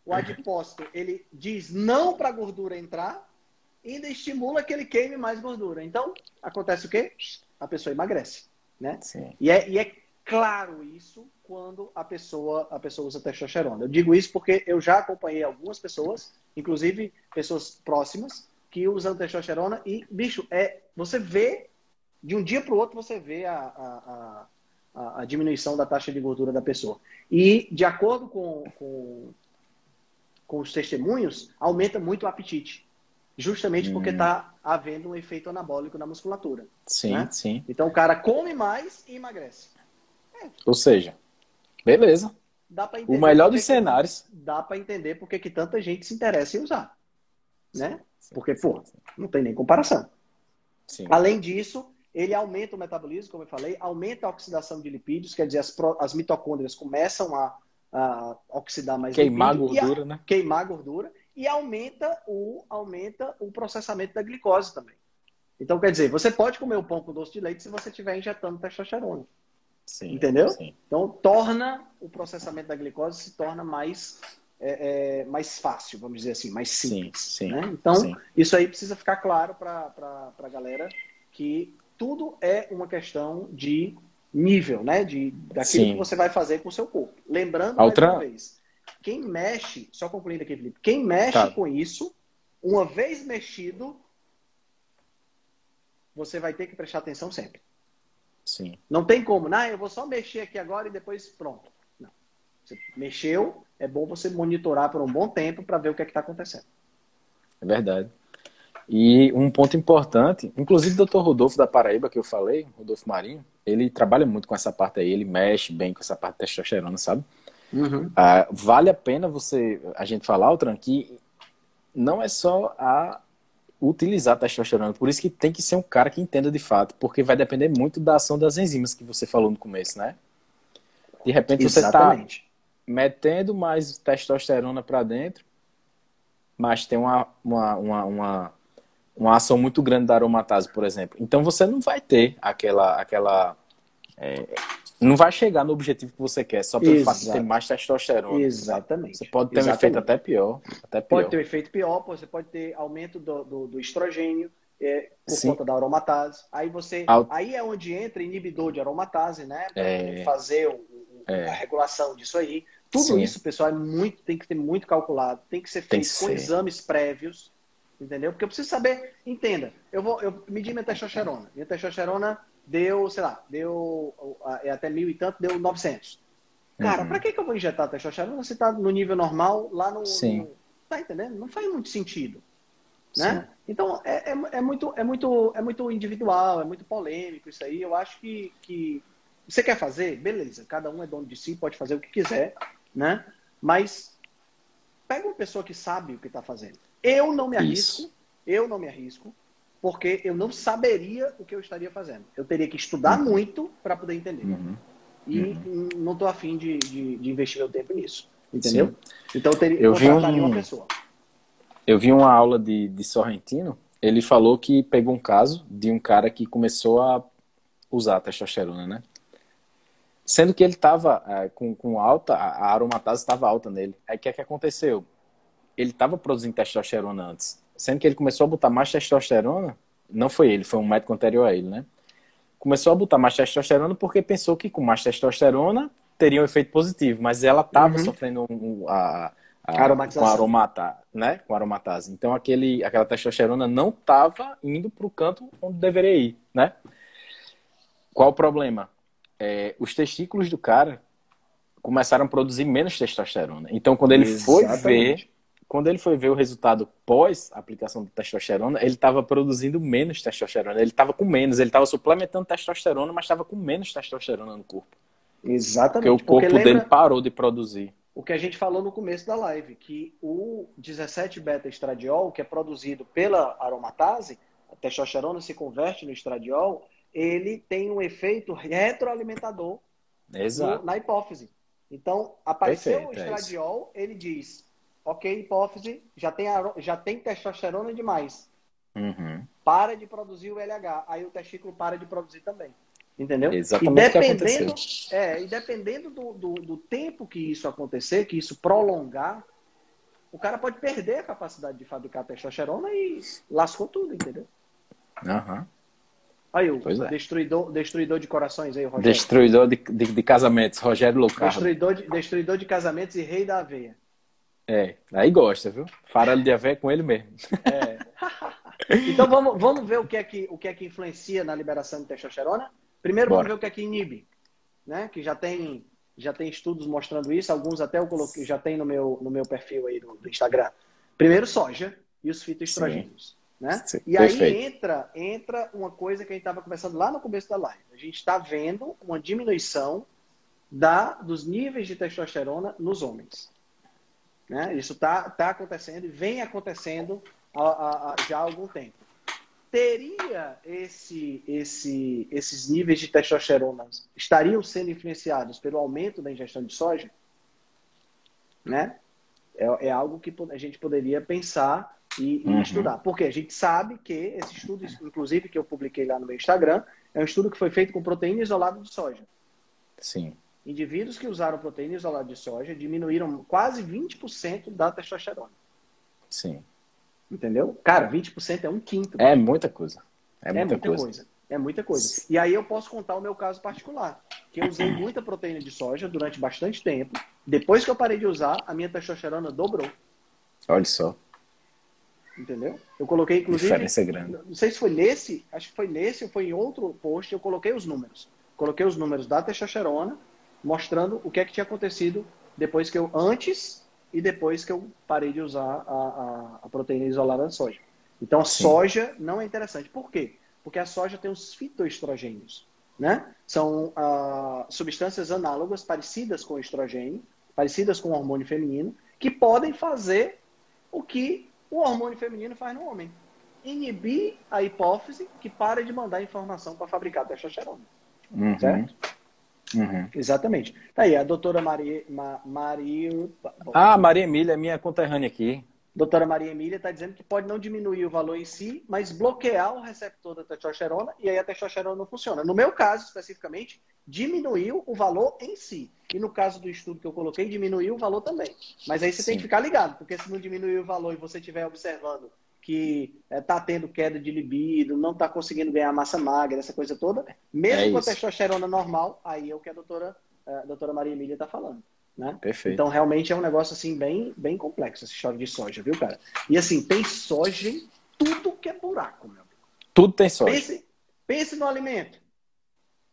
S2: o adipócito, ele diz não para a gordura entrar, e ainda estimula que ele queime mais gordura. Então, acontece o quê? A pessoa emagrece, né?
S1: Sim.
S2: E é, e é claro isso quando a pessoa, a pessoa usa testosterona. Eu digo isso porque eu já acompanhei algumas pessoas, inclusive pessoas próximas, que usam testosterona e, bicho, é, você vê, de um dia para o outro, você vê a, a, a, a, diminuição da taxa de gordura da pessoa. E, de acordo com, com, com os testemunhos, aumenta muito o apetite. Justamente hum. porque está havendo um efeito anabólico na musculatura.
S1: Sim,
S2: né?
S1: sim.
S2: Então o cara come mais e emagrece.
S1: É. Ou seja, beleza. o melhor dos cenários.
S2: dá para entender porque que tanta gente se interessa em usar. Né? Sim, porque, pô, não tem nem comparação.
S1: Sim.
S2: Além disso, ele aumenta o metabolismo, como eu falei, aumenta a oxidação de lipídios, quer dizer, as, pro, as mitocôndrias começam a, a oxidar mais
S1: Queimar gordura, a, né?
S2: Queimar gordura e aumenta o, aumenta o processamento da glicose também. Então, quer dizer, você pode comer o pão com doce de leite se você estiver injetando testosterona.
S1: Sim,
S2: Entendeu?
S1: Sim.
S2: Então, torna o processamento da glicose se torna mais, é, é, mais fácil, vamos dizer assim, mais simples.
S1: Sim,
S2: né? Então, isso aí precisa ficar claro para a galera que tudo é uma questão de nível, né? De, daquilo que você vai fazer com o seu corpo. Lembrando,
S1: Outra...
S2: mais uma vez, quem mexe, só concluindo aqui, Felipe, quem mexe tá. com isso, uma vez mexido, você vai ter que prestar atenção sempre.
S1: Sim.
S2: Não tem como, não, eu vou só mexer aqui agora e depois pronto. Não. Você mexeu, é bom você monitorar por um bom tempo para ver o que é está acontecendo.
S1: É verdade. E um ponto importante, inclusive o doutor Rodolfo da Paraíba, que eu falei, Rodolfo Marinho, ele trabalha muito com essa parte aí, ele mexe bem com essa parte de testosterona, sabe?
S2: Uhum.
S1: Ah, vale a pena você a gente falar, Altran, que não é só a utilizar testosterona, por isso que tem que ser um cara que entenda de fato, porque vai depender muito da ação das enzimas que você falou no começo, né? De repente
S2: Exatamente.
S1: você está metendo mais testosterona para dentro, mas tem uma, uma, uma, uma, uma ação muito grande da aromatase, por exemplo. Então você não vai ter aquela, aquela é, não vai chegar no objetivo que você quer só pelo Exato. fato de ter mais testosterona.
S2: Exatamente.
S1: Você pode ter Exatamente. um efeito até pior, até pior.
S2: Pode ter um efeito pior, você pode ter aumento do, do, do estrogênio é, por Sim. conta da aromatase. Aí você, aí é onde entra inibidor de aromatase, né? Para é... fazer o, é. a regulação disso aí. Tudo Sim. isso, pessoal, é muito, tem que ter muito calculado, tem que ser feito que com ser. exames prévios, entendeu? Porque eu preciso saber, entenda, eu vou eu medir minha testosterona. Minha testosterona deu, sei lá, deu é até mil e tanto, deu 900. Cara, uhum. pra que, que eu vou injetar testosterona se tá no nível normal, lá no,
S1: Sim.
S2: no... Tá entendendo? Não faz muito sentido. Né? Então, é, é, é, muito, é, muito, é muito individual, é muito polêmico isso aí. Eu acho que, que você quer fazer, beleza. Cada um é dono de si, pode fazer o que quiser, né? Mas pega uma pessoa que sabe o que está fazendo. Eu não me arrisco, isso. eu não me arrisco porque eu não saberia o que eu estaria fazendo. Eu teria que estudar uhum. muito para poder entender.
S1: Uhum.
S2: E uhum. não estou afim de, de, de, investir meu tempo nisso. Entendeu? Sim. Então eu teria
S1: eu vi um,
S2: uma pessoa.
S1: Eu vi uma aula de, de Sorrentino, ele falou que pegou um caso de um cara que começou a usar a testosterona, né? Sendo que ele estava é, com, com alta, a aromatase estava alta nele. Aí o que é que aconteceu? Ele estava produzindo testosterona antes sendo que ele começou a botar mais testosterona, não foi ele, foi um médico anterior a ele, né? Começou a botar mais testosterona porque pensou que com mais testosterona teria um efeito positivo, mas ela estava uhum. sofrendo um, a, a com aromata, né? Com aromatase. Então aquele, aquela testosterona não estava indo para o canto onde deveria ir, né? Qual o problema? É, os testículos do cara começaram a produzir menos testosterona. Então quando ele Exatamente. foi ver quando ele foi ver o resultado pós aplicação de testosterona, ele estava produzindo menos testosterona. Ele estava com menos, ele estava suplementando testosterona, mas estava com menos testosterona no corpo.
S2: Exatamente.
S1: Porque o corpo porque dele parou de produzir.
S2: O que a gente falou no começo da live, que o 17 beta-estradiol, que é produzido pela aromatase, a testosterona se converte no estradiol, ele tem um efeito retroalimentador no- na hipófise. Então, apareceu
S1: Perfeito,
S2: o
S1: é
S2: estradiol, ele diz, ok, hipófise, já tem, já tem testosterona demais.
S1: Uhum.
S2: Para de produzir o LH. Aí o testículo para de produzir também. Entendeu?
S1: Exatamente
S2: e dependendo, é, e dependendo do, do, do tempo que isso acontecer, que isso prolongar, o cara pode perder a capacidade de fabricar testosterona e lascou tudo, entendeu?
S1: Aham.
S2: Aí o
S1: é.
S2: destruidor, destruidor de corações aí, Rogério.
S1: Destruidor de, de, de casamentos, Rogério Lucardo.
S2: Destruidor de, destruidor de casamentos e rei da aveia.
S1: É, aí gosta, viu? Farelo de aveia com ele mesmo.
S2: É. *laughs* Então vamos, vamos ver o que, é que, o que é que influencia na liberação de testosterona. Primeiro vamos
S1: Bora.
S2: ver o que é que inibe, né? Que já tem, já tem estudos mostrando isso, alguns até eu coloquei, já tem no meu, no meu perfil aí do, do Instagram. Primeiro soja e os fitoestrogênios, né?
S1: Sim,
S2: E aí
S1: perfeito.
S2: entra, entra uma coisa que a gente estava conversando lá no começo da live. A gente está vendo uma diminuição da, dos níveis de testosterona nos homens. Né? Isso está tá acontecendo e vem acontecendo há, há- há- já há algum tempo. Teria esse, esse, esses níveis de testosterona estariam sendo influenciados pelo aumento da ingestão de soja? Né? É, é algo que a gente poderia pensar e, e
S1: Uhum.
S2: estudar. Porque a gente sabe que esse estudo, inclusive que eu publiquei lá no meu Instagram, é um estudo que foi feito com proteína isolada de soja.
S1: Sim.
S2: Indivíduos que usaram proteína isolada de soja diminuíram quase 20% da testosterona.
S1: Sim.
S2: Entendeu? Cara, 20% é um quinto.
S1: É muita coisa. É
S2: É
S1: muita,
S2: muita
S1: coisa.
S2: coisa. É muita coisa. E aí eu posso contar o meu caso particular. Que eu usei muita proteína de soja durante bastante tempo. Depois que eu parei de usar, a minha testosterona dobrou.
S1: Olha só.
S2: Entendeu? Eu coloquei, inclusive.
S1: diferença é grande.
S2: Não sei se foi nesse, acho que foi nesse ou foi em outro post, eu coloquei os números. Coloquei os números da testosterona, mostrando o que é que tinha acontecido depois que eu, antes e depois que eu parei de usar a, a, a proteína isolada de soja. Então a
S1: Sim.
S2: soja não é interessante. Por quê? Porque a soja tem os fitoestrogênios, né? São ah, substâncias análogas, parecidas com o estrogênio, parecidas com o hormônio feminino, que podem fazer o que o hormônio feminino faz no homem. Inibir a hipófise que para de mandar informação para fabricar testosterona.
S1: Uhum.
S2: Certo?
S1: Uhum.
S2: Exatamente. Tá aí, a doutora Maria, Ma, Maria,
S1: Ah, Maria Emília é minha conterrânea aqui.
S2: doutora Maria Emília está dizendo que pode não diminuir o valor em si, mas bloquear o receptor da testosterona e aí a testosterona não funciona. No meu caso, especificamente, diminuiu o valor em si. E no caso do estudo que eu coloquei, diminuiu o valor também. Mas aí você tem
S1: Sim.
S2: que ficar ligado, porque se não diminuir o valor e você estiver observando que está tendo queda de libido, não está conseguindo ganhar massa magra, essa coisa toda, mesmo
S1: É
S2: com a
S1: isso.
S2: testosterona normal, aí é o que a doutora, a doutora Maria Emília está falando. Né?
S1: Perfeito.
S2: Então, realmente é um negócio assim bem, bem complexo essa história de soja, viu, cara? E assim, tem soja em tudo que é buraco, meu.
S1: Tudo tem soja.
S2: Pense, pense no alimento.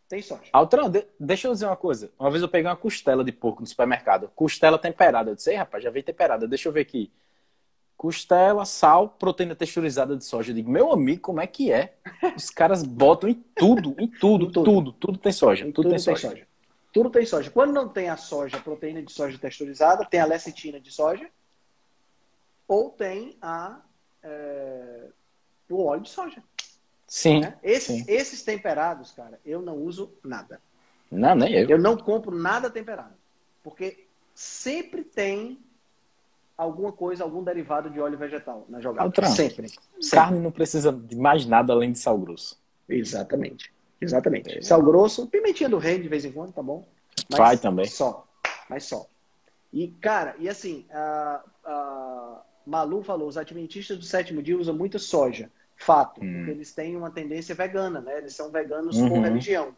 S2: Tem soja.
S1: Altran, de- deixa eu dizer uma coisa. Uma vez eu peguei uma costela de porco no supermercado. Costela temperada. Eu disse, rapaz, já veio temperada. Deixa eu ver aqui. Costela, sal, proteína texturizada de soja. Eu digo, meu amigo, como é que é? Os caras botam em tudo, em tudo,
S2: Em tudo.
S1: tudo, tudo, tem soja.
S2: Em
S1: Tudo, tem soja.
S2: Tudo tem soja. Quando não tem a soja, a proteína de soja texturizada, tem a lecitina de soja, ou tem a, é, o óleo de soja.
S1: Sim,
S2: né? Esses,
S1: sim.
S2: esses temperados, cara, eu não uso nada.
S1: Não, nem eu.
S2: Eu não compro nada temperado. Porque sempre tem alguma coisa, algum derivado de óleo vegetal na jogada.
S1: Altran.
S2: Sempre. Sempre.
S1: Carne não precisa de mais nada além de sal grosso.
S2: Exatamente. Exatamente.
S1: É.
S2: Sal grosso, pimentinha do reino de vez em quando, tá bom?
S1: Vai também.
S2: Só. Mas só. E, cara, e assim, a, a Malu falou, os adventistas do sétimo dia usam muita soja. Fato.
S1: Hum.
S2: Porque eles têm uma tendência vegana, né? Eles são veganos
S1: Uhum.
S2: por religião.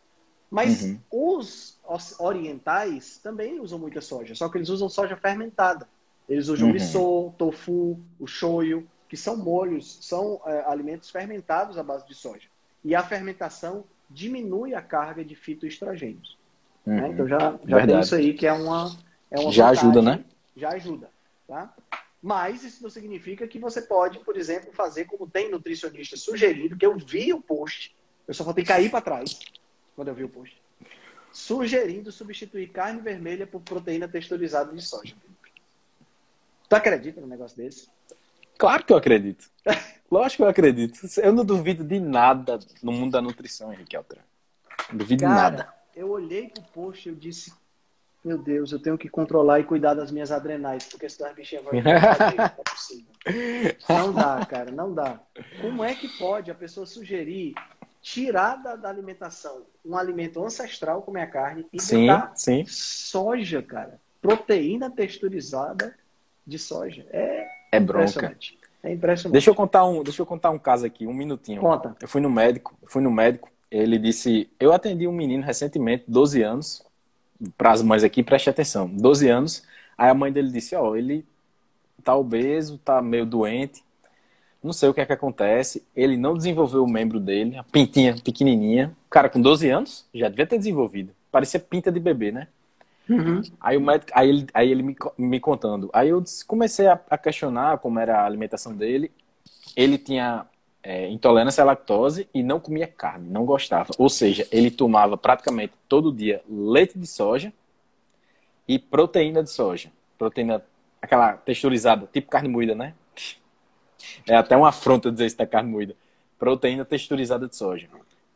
S2: Mas
S1: Uhum.
S2: os os orientais também usam muita soja, só que eles usam soja fermentada. Eles usam
S1: Uhum.
S2: miso, tofu, o shoyu, que são molhos, são é, alimentos fermentados à base de soja. E a fermentação diminui a carga de fitoestrogênios. né?
S1: Uhum.
S2: Então já, já tem isso aí que é uma, é uma
S1: Já
S2: vantagem,
S1: ajuda, né?
S2: Já ajuda, tá? Mas isso não significa que você pode, por exemplo, fazer como tem nutricionista sugerido, que eu vi o post, eu só faltei cair para trás quando eu vi o post, sugerindo substituir carne vermelha por proteína texturizada de soja. Tu acredita num negócio desse?
S1: Claro que eu acredito. *laughs* Lógico que eu acredito. Eu não duvido de nada no mundo da nutrição, Henrique Altran. Não duvido de
S2: Cara,
S1: nada.
S2: eu olhei pro post e eu disse, meu Deus, eu tenho que controlar e cuidar das minhas adrenais, porque senão as bichinhas vão *laughs* não é possível. Não dá, cara, não dá. Como é que pode a pessoa sugerir tirar da, da alimentação um alimento ancestral como é a carne e
S1: sim,
S2: botar
S1: sim.
S2: soja, cara? Proteína texturizada de soja. É,
S1: é bronca.
S2: impressionante. É impressionante.
S1: Deixa eu contar um, deixa eu contar um caso aqui, um minutinho.
S2: Conta.
S1: Eu fui no médico, fui no médico, ele disse, eu atendi um menino recentemente, 12 anos, para as mães aqui, preste atenção, 12 anos. Aí a mãe dele disse, ó, oh, ele tá obeso, tá meio doente, não sei o que é que acontece, ele não desenvolveu o membro dele, a pintinha pequenininha, o cara com 12 anos, já devia ter desenvolvido, parecia pinta de bebê, né?
S2: Uhum.
S1: Aí o médico, aí ele, aí ele me, me contando. Aí eu comecei a, a, questionar como era a alimentação dele. Ele tinha é, intolerância à lactose e não comia carne, não gostava. Ou seja, ele tomava praticamente todo dia leite de soja e proteína de soja. Proteína, aquela texturizada, tipo carne moída, né? É até uma afronta dizer isso da carne moída. Proteína texturizada de soja.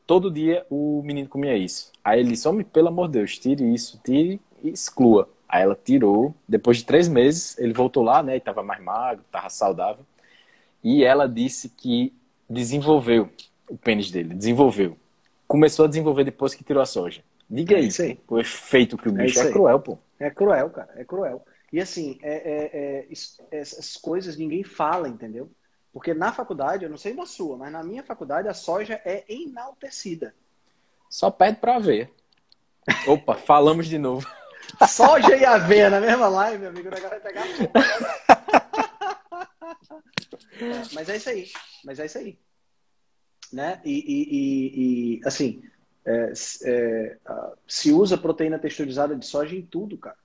S1: Todo dia o menino comia isso. Aí ele disse, homem, pelo amor de Deus, tire isso, tire e exclua. Aí ela tirou. Depois de três meses, ele voltou lá, né? E tava mais magro, tava saudável. E ela disse que desenvolveu o pênis dele, desenvolveu. Começou a desenvolver depois que tirou a soja. Diga é isso aí. O efeito que o é bicho é, é cruel, pô.
S2: É cruel, cara. É cruel. E assim, é, é, é, essas coisas ninguém fala, entendeu? Porque na faculdade, eu não sei na sua, mas na minha faculdade a soja é enaltecida.
S1: Só pede para ver. Opa, falamos de novo. *laughs*
S2: Soja e aveia na mesma live, meu amigo, negócio vai pegar *laughs* Mas é isso aí. Mas é isso aí. Né? E, e, e, e assim, é, é, se usa proteína texturizada de soja em tudo, cara.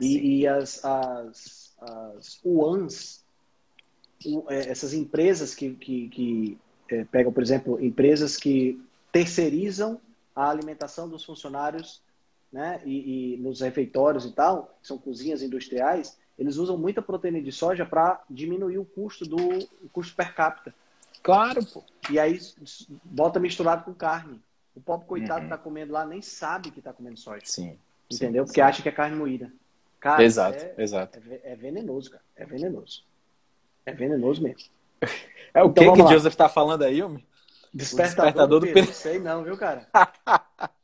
S2: E, as, as, as UANs, essas empresas que, que, que é, pegam, por exemplo, empresas que terceirizam a alimentação dos funcionários né, e, e, nos refeitórios e tal, que são cozinhas industriais, eles usam muita proteína de soja para diminuir o custo do o custo per capita.
S1: Claro, pô.
S2: E aí bota misturado com carne. O pobre coitado uhum. que tá comendo lá nem sabe que tá comendo soja.
S1: Sim.
S2: Entendeu?
S1: Sim,
S2: Porque
S1: sim.
S2: acha que é carne moída. Cara,
S1: exato,
S2: é,
S1: exato.
S2: É, é, venenoso, cara. É venenoso. É venenoso mesmo. *laughs*
S1: É o então, que que o Joseph tá falando aí, homem?
S2: Despertador, despertador do, do Não sei não, viu, cara? *laughs*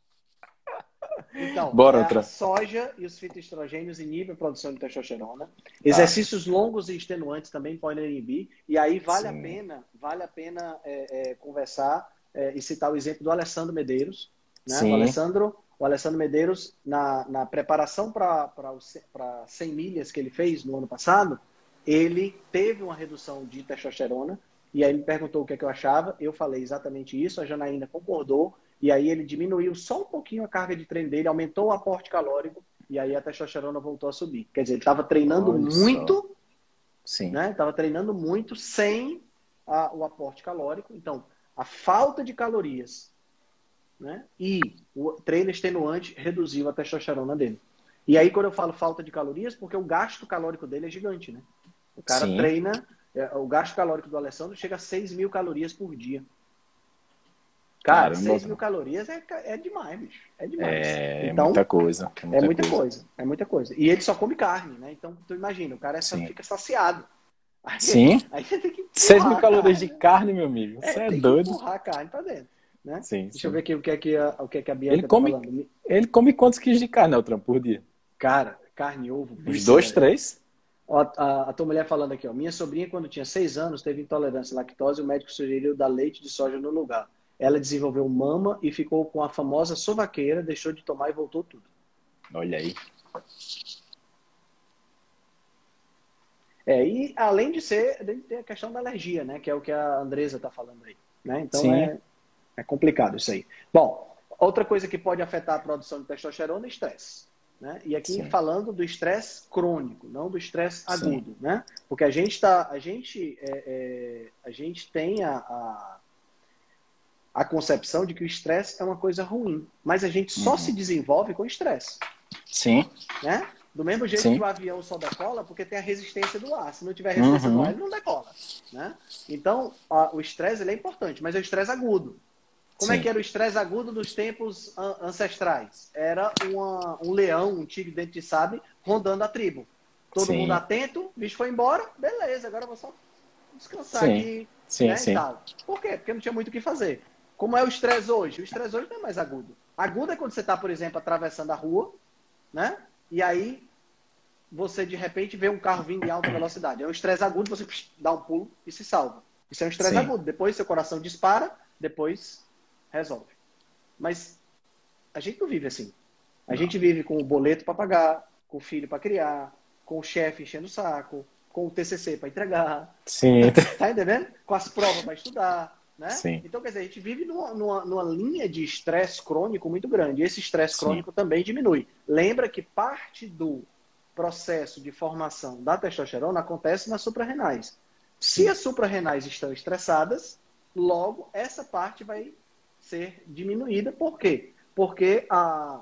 S2: Então,
S1: Bora, é outra.
S2: a soja e os fitoestrogênios inibem a produção de testosterona. Exercícios longos e extenuantes também podem inibir. E aí vale Sim. a pena, vale a pena é, é, conversar é, e citar o exemplo do Alessandro Medeiros. Né? O Alessandro, o Alessandro Medeiros, na, na preparação para 100 milhas que ele fez no ano passado, ele teve uma redução de testosterona. E aí me perguntou o que, é que eu achava. Eu falei exatamente isso. A Janaína concordou. E aí ele diminuiu só um pouquinho a carga de treino dele, aumentou o aporte calórico e aí a testosterona voltou a subir. Quer dizer, ele estava treinando Olha muito, só.
S1: Sim.
S2: né? Estava treinando muito sem a, o aporte calórico. Então, a falta de calorias, né? E o treino extenuante reduziu a testosterona dele. E aí, quando eu falo falta de calorias, porque o gasto calórico dele é gigante, né? O cara Sim. treina, é, o gasto calórico do Alessandro chega a 6 mil calorias por dia. Cara, 6 mil calorias é, é demais, bicho. É demais.
S1: É então, muita coisa.
S2: É muita, é muita coisa. coisa. É muita coisa. E ele só come carne, né? Então, tu imagina, o cara só fica saciado.
S1: Aí, Sim. Aí tem que empurrar 6 mil calorias de carne, meu amigo. Você é, é doido.
S2: Que empurrar a carne pra dentro. Né?
S1: Sim,
S2: Deixa
S1: sim.
S2: eu ver aqui o que é que a, o que é que a Bianca
S1: ele tá come, tá. Ele come quantos quilos de carne, Altran, por dia?
S2: Cara, carne, ovo.
S1: Os dois, três?
S2: Ó, a, a, tua mulher falando aqui, ó. Minha sobrinha, quando tinha seis anos, teve intolerância à lactose e o médico sugeriu dar leite de soja no lugar. Ela desenvolveu mama e ficou com a famosa sovaqueira, deixou de tomar e voltou tudo.
S1: Olha aí.
S2: É, e além de ser, tem a questão da alergia, né? Que é o que a Andresa está falando aí. Né? Então é, é complicado isso aí. Bom, outra coisa que pode afetar a produção de testosterona é estresse. Né? E aqui Sim. falando do estresse crônico, não do estresse agudo, né? Porque a gente tá, a gente, é, é, a gente tem a, a, a, concepção de que o estresse é uma coisa ruim, mas a gente só uhum. se desenvolve com estresse.
S1: Sim.
S2: Né? Do mesmo jeito Sim. que o avião só decola, porque tem a resistência do ar. Se não tiver resistência uhum. do ar, ele não decola. Né? Então, a, o estresse é importante, mas é o estresse agudo. Como Sim. é que era o estresse agudo nos tempos ancestrais? Era uma, um leão, um tigre dentro de sabe, rondando a tribo. Todo sim. mundo atento, o bicho foi embora, beleza, agora eu vou só descansar sim. aqui.
S1: Sim, né, sim.
S2: Por quê? Porque não tinha muito o que fazer. Como é o estresse hoje? O estresse hoje não é mais agudo. Agudo é quando você está, por exemplo, atravessando a rua, né? E aí você de repente vê um carro vindo em alta velocidade. É um estresse agudo, você dá um pulo e se salva. Isso é um estresse agudo. Depois seu coração dispara, depois resolve. Mas a gente não vive assim. A não. gente vive com o boleto para pagar, com o filho para criar, com o chefe enchendo o saco, com o TCC para entregar.
S1: Sim. *laughs*
S2: Tá entendendo? Com as provas para estudar. Né?
S1: Sim.
S2: Então, quer dizer, a gente vive numa, numa, numa linha de estresse crônico muito grande. E esse estresse crônico também diminui. Lembra que parte do processo de formação da testosterona acontece nas suprarrenais. Se as suprarrenais estão estressadas, logo essa parte vai ser diminuída. Por quê? Porque a,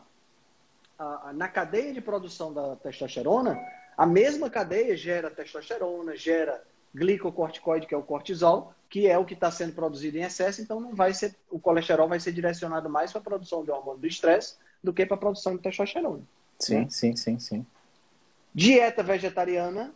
S2: a, na cadeia de produção da testosterona, a mesma cadeia gera testosterona, gera glicocorticoide, que é o cortisol, que é o que está sendo produzido em excesso, então não vai ser, o colesterol vai ser direcionado mais para a produção do hormônio do estresse do que para a produção de testosterona.
S1: Sim, né? sim, sim, sim.
S2: Dieta vegetariana,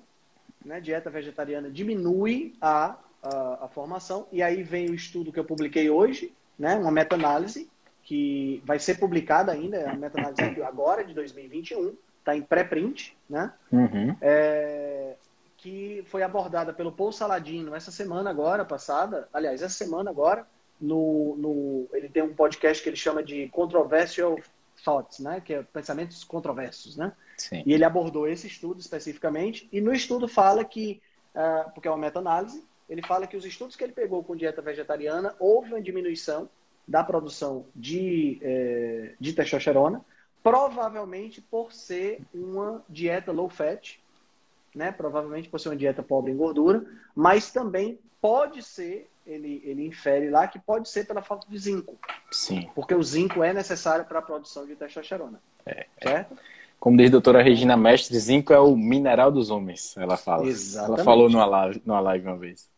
S2: né? Dieta vegetariana diminui a, a, a formação, e aí vem o estudo que eu publiquei hoje, né? Uma meta-análise que vai ser publicada ainda, é a meta-análise agora de 2021, está em pré-print, né?
S1: Uhum.
S2: É, que foi abordada pelo Paul Saladino essa semana agora, passada, aliás, essa semana agora, no, no, ele tem um podcast que ele chama de Controversial Thoughts, né? Que é pensamentos controversos, né?
S1: Sim.
S2: E ele abordou esse estudo especificamente, e no estudo fala que, uh, porque é uma meta-análise, ele fala que os estudos que ele pegou com dieta vegetariana, houve uma diminuição da produção de, eh, de testosterona, provavelmente por ser uma dieta low fat, né? Provavelmente por ser uma dieta pobre em gordura, mas também pode ser, ele, ele infere lá, que pode ser pela falta de zinco.
S1: Sim.
S2: Porque o zinco é necessário para a produção de testosterona.
S1: É,
S2: certo? É.
S1: Como diz a doutora Regina Mestre, zinco é o mineral dos homens, ela fala.
S2: Exatamente.
S1: Ela falou numa live, numa live uma vez.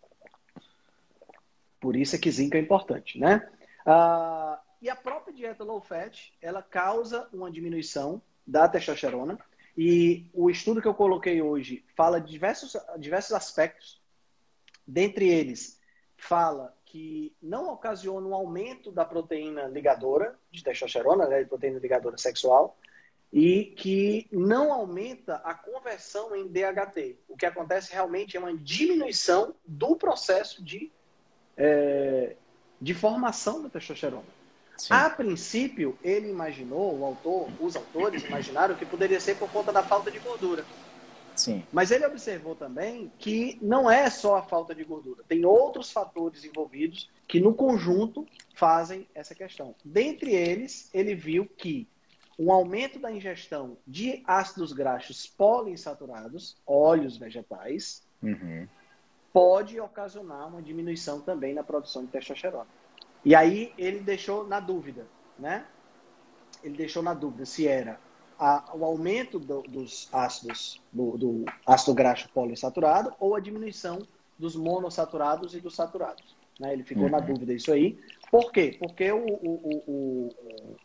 S2: Por isso é que zinco é importante, né? Ah, e a própria dieta low fat, ela causa uma diminuição da testosterona, e o estudo que eu coloquei hoje fala de diversos, diversos aspectos. Dentre eles, fala que não ocasiona um aumento da proteína ligadora de testosterona, né, de proteína ligadora sexual, e que não aumenta a conversão em DHT. O que acontece realmente é uma diminuição do processo de, é, de formação da testosterona. Sim. A princípio, ele imaginou, o autor, os autores imaginaram que poderia ser por conta da falta de gordura.
S1: Sim.
S2: Mas ele observou também que não é só a falta de gordura, tem outros fatores envolvidos que no conjunto fazem essa questão. Dentre eles, ele viu que um aumento da ingestão de ácidos graxos poliinsaturados, óleos vegetais,
S1: uhum.
S2: Pode ocasionar uma diminuição também na produção de testosterona. E aí ele deixou na dúvida, né? Ele deixou na dúvida se era a, o aumento do, dos ácidos, do, do, ácido graxo poliinsaturado ou a diminuição dos monossaturados e dos saturados. Né? Ele ficou uhum. na dúvida isso aí. Por quê? Porque o, o, o,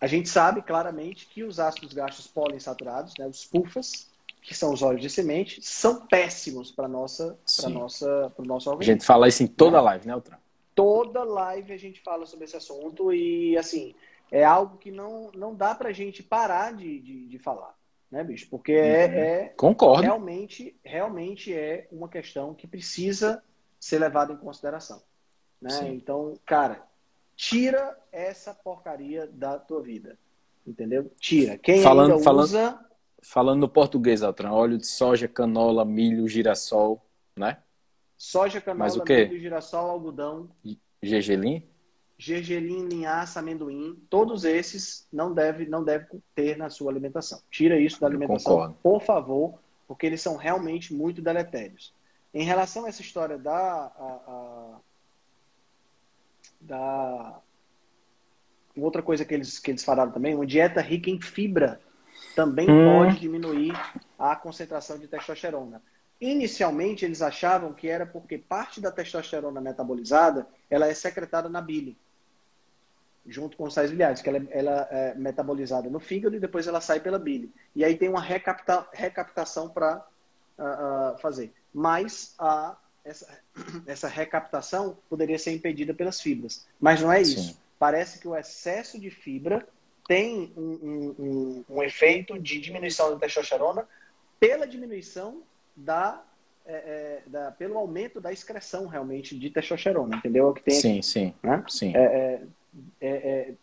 S2: a gente sabe claramente que os ácidos graxos poliinsaturados, né, os PUFAs, que são os óleos de semente, são péssimos para nossa, para nossa, para o nosso organismo.
S1: A gente fala isso em toda a live, né, Altran?
S2: toda live a gente fala sobre esse assunto e, assim, é algo que não, não dá pra gente parar de, de, de falar, né, bicho? Porque é, uhum. é
S1: Concordo.
S2: Realmente, realmente é uma questão que precisa ser levada em consideração. Né? Então, cara, tira essa porcaria da tua vida. Entendeu? Tira. Quem
S1: falando,
S2: ainda
S1: falando,
S2: usa...
S1: Falando no português, Altran, óleo de soja, canola, milho, girassol, né?
S2: Soja, canola, milho, girassol, algodão.
S1: Gergelim?
S2: Gergelim, linhaça, amendoim. Todos esses não deve, não deve ter na sua alimentação. Tira isso da alimentação, por favor, porque eles são realmente muito deletérios. Em relação a essa história da... A, a, da outra coisa que eles, que eles falaram também, uma dieta rica em fibra também hum. pode diminuir a concentração de testosterona. Inicialmente, eles achavam que era porque parte da testosterona metabolizada ela é secretada na bile. junto com os sais biliares, que ela, ela, é metabolizada no fígado e depois ela sai pela bile. E aí tem uma recapta, recaptação para uh, uh, fazer. Mas a, essa, *coughs* essa recaptação poderia ser impedida pelas fibras. Mas não é isso. Sim. Parece que o excesso de fibra tem um, um, um, um efeito de diminuição da testosterona pela diminuição da é, é, da, pelo aumento da excreção realmente de testosterona, entendeu? É o que tem
S1: sim,
S2: aqui,
S1: sim,
S2: né?
S1: sim.
S2: É, é, é, é,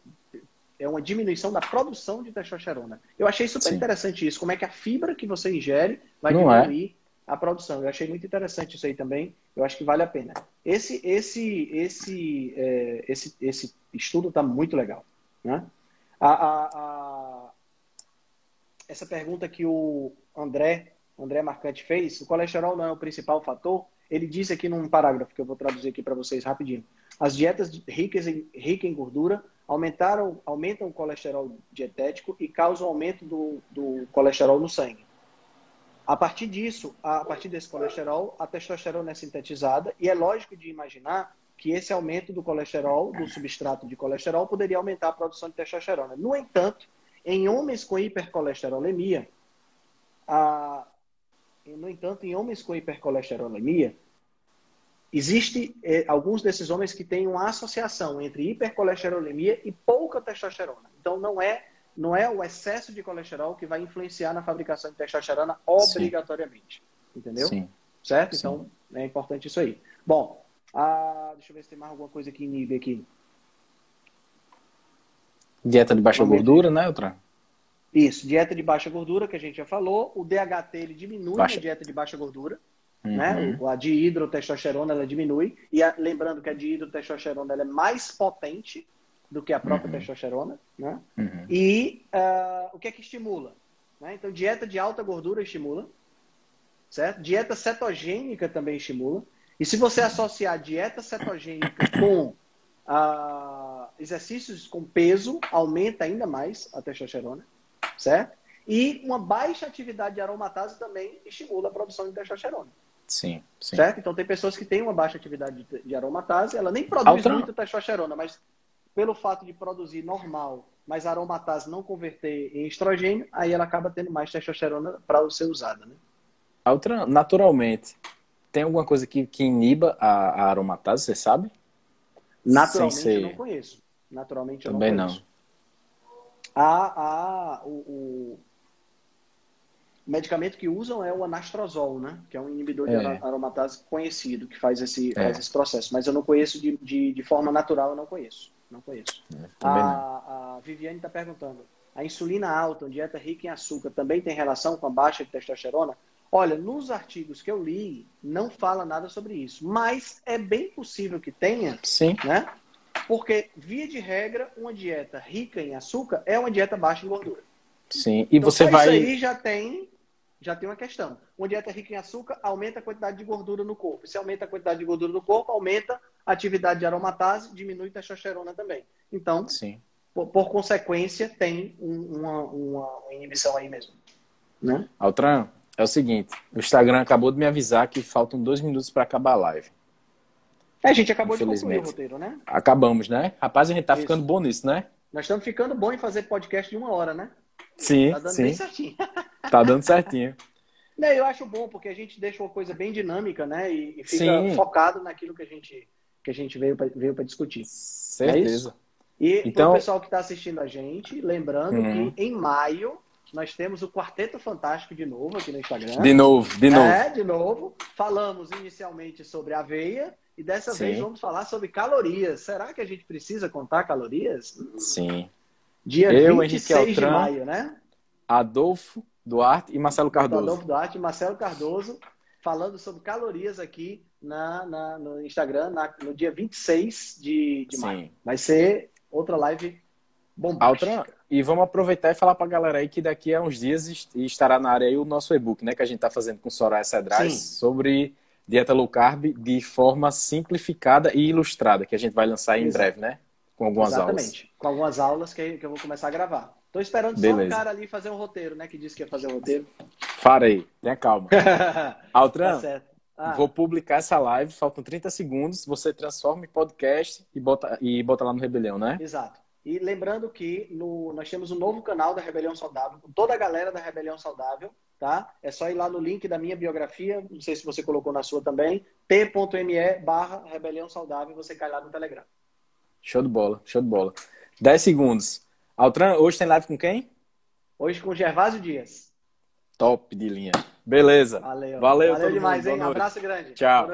S2: é, uma diminuição da produção de testosterona. Eu achei super sim. interessante isso, como é que a fibra que você ingere vai Não diminuir a produção. Eu achei muito interessante isso aí também. Eu acho que vale a pena. Esse, esse, esse, esse, esse estudo está muito legal, né? A, a, a, essa pergunta que o André André Marcante fez, o colesterol não é o principal fator. Ele diz aqui num parágrafo que eu vou traduzir aqui para vocês rapidinho. As dietas ricas em, ricas em gordura aumentaram, aumentam o colesterol dietético e causam aumento do, do colesterol no sangue. A partir disso, a partir desse colesterol, a testosterona é sintetizada e é lógico de imaginar que esse aumento do colesterol, do substrato de colesterol, poderia aumentar a produção de testosterona. No entanto, em homens com hipercolesterolemia, a, no entanto, em homens com hipercolesterolemia, existe eh, alguns desses homens que têm uma associação entre hipercolesterolemia e pouca testosterona. Então, não é não é o excesso de colesterol que vai influenciar na fabricação de testosterona obrigatoriamente. Sim. Entendeu? Sim. Certo? Sim. Então, é importante isso aí. Bom, ah, deixa eu ver se tem mais alguma coisa que inibe aqui.
S1: Dieta de baixa Vamos gordura, ver. né, Outra?
S2: Isso, dieta de baixa gordura, que a gente já falou. O DHT ele diminui baixa. a dieta de baixa gordura. Uhum. Né? A dihidrotestosterona ela diminui. E a, lembrando que a dihidrotestosterona ela é mais potente do que a própria uhum. testosterona. Né? Uhum. E uh, o que é que estimula? Né? Então, dieta de alta gordura estimula. Certo? Dieta cetogênica também estimula. E se você associar dieta cetogênica com uh, exercícios com peso, aumenta ainda mais a testosterona certo? E uma baixa atividade de aromatase também estimula a produção de testosterona.
S1: Sim, sim.
S2: Certo? Então tem pessoas que têm uma baixa atividade de aromatase, ela nem produz Outra... muito testosterona, mas pelo fato de produzir normal, mas a aromatase não converter em estrogênio, aí ela acaba tendo mais testosterona para ser usada, né?
S1: Outra, naturalmente, tem alguma coisa que, que iniba a, a aromatase, você sabe?
S2: Naturalmente ser... eu não conheço. Naturalmente eu
S1: Também
S2: não conheço. Não
S1: a,
S2: a, o, o, medicamento que usam é o anastrozol, né? Que é um inibidor é. de aromatase conhecido, que faz esse, é. faz esse processo. Mas eu não conheço de, de, de forma natural, eu não conheço. Não conheço. É, a, a Viviane está perguntando, a insulina alta, uma dieta rica em açúcar, também tem relação com a baixa de testosterona? Olha, nos artigos que eu li, não fala nada sobre isso. Mas é bem possível que tenha,
S1: Sim.
S2: né? Porque, via de regra, uma dieta rica em açúcar é uma dieta baixa em gordura.
S1: Sim, e então, você vai.
S2: Isso aí já tem, já tem uma questão. Uma dieta rica em açúcar aumenta a quantidade de gordura no corpo. Se aumenta a quantidade de gordura no corpo, aumenta a atividade de aromatase, diminui a testosterona também. Então,
S1: Sim.
S2: Por, por consequência, tem uma, uma, uma, inibição aí mesmo. Né?
S1: Altran, é o seguinte: o Instagram acabou de me avisar que faltam dois minutos para acabar a live.
S2: É, a gente acabou de concluir o roteiro, né?
S1: Acabamos, né? Rapaz, a gente tá Isso. ficando bom nisso, né?
S2: Nós estamos ficando bom em fazer podcast de uma hora, né?
S1: Sim,
S2: tá dando
S1: sim.
S2: bem certinho. *laughs*
S1: Tá dando certinho.
S2: Não, eu acho bom, porque a gente deixa uma coisa bem dinâmica, né? E, e fica sim. focado naquilo que a gente, que a gente veio para veio discutir. É
S1: Certeza.
S2: É e então... o pessoal que está assistindo a gente, lembrando uhum. que em maio nós temos o Quarteto Fantástico de novo aqui no Instagram.
S1: De novo, de novo.
S2: É, de novo. Falamos inicialmente sobre aveia e dessa Sim. vez vamos falar sobre calorias. Será que a gente precisa contar calorias?
S1: Sim.
S2: Dia Eu, 26 de maio, né?
S1: Adolfo Duarte e Marcelo Cardoso.
S2: Adolfo Duarte e Marcelo Cardoso falando sobre calorias aqui na, na no Instagram na, no dia 26 de, de maio. Vai ser outra live bombástica. Outra,
S1: e vamos aproveitar e falar para a galera aí que daqui a uns dias estará na área aí o nosso e-book, né? Que a gente está fazendo com Soraya Cedrais sobre dieta low carb de forma simplificada e ilustrada, que a gente vai lançar em Exato. breve, né? Com algumas
S2: Exatamente.
S1: aulas. Exatamente.
S2: Com algumas aulas que, que eu vou começar a gravar. Tô esperando Beleza. só um cara ali fazer um roteiro, né? Que disse que ia fazer um roteiro. *laughs*
S1: Para aí, tenha calma. *laughs* Altran, tá ah. vou publicar essa live, faltam 30 segundos. Você transforma em podcast e bota, e bota lá no Rebelião, né?
S2: Exato. E lembrando que no, nós temos um novo canal da Rebelião Saudável, com toda a galera da Rebelião Saudável, tá? É só ir lá no link da minha biografia, não sei se você colocou na sua também, t.me barra Rebelião Saudável, você cai lá no Telegram.
S1: Show de bola, show de bola. 10 segundos. Altran, hoje tem live com quem?
S2: Hoje com Gervásio Dias.
S1: Top de linha. Beleza.
S2: Valeu.
S1: Valeu,
S2: Valeu demais, hein? Abraço grande.
S1: Tchau.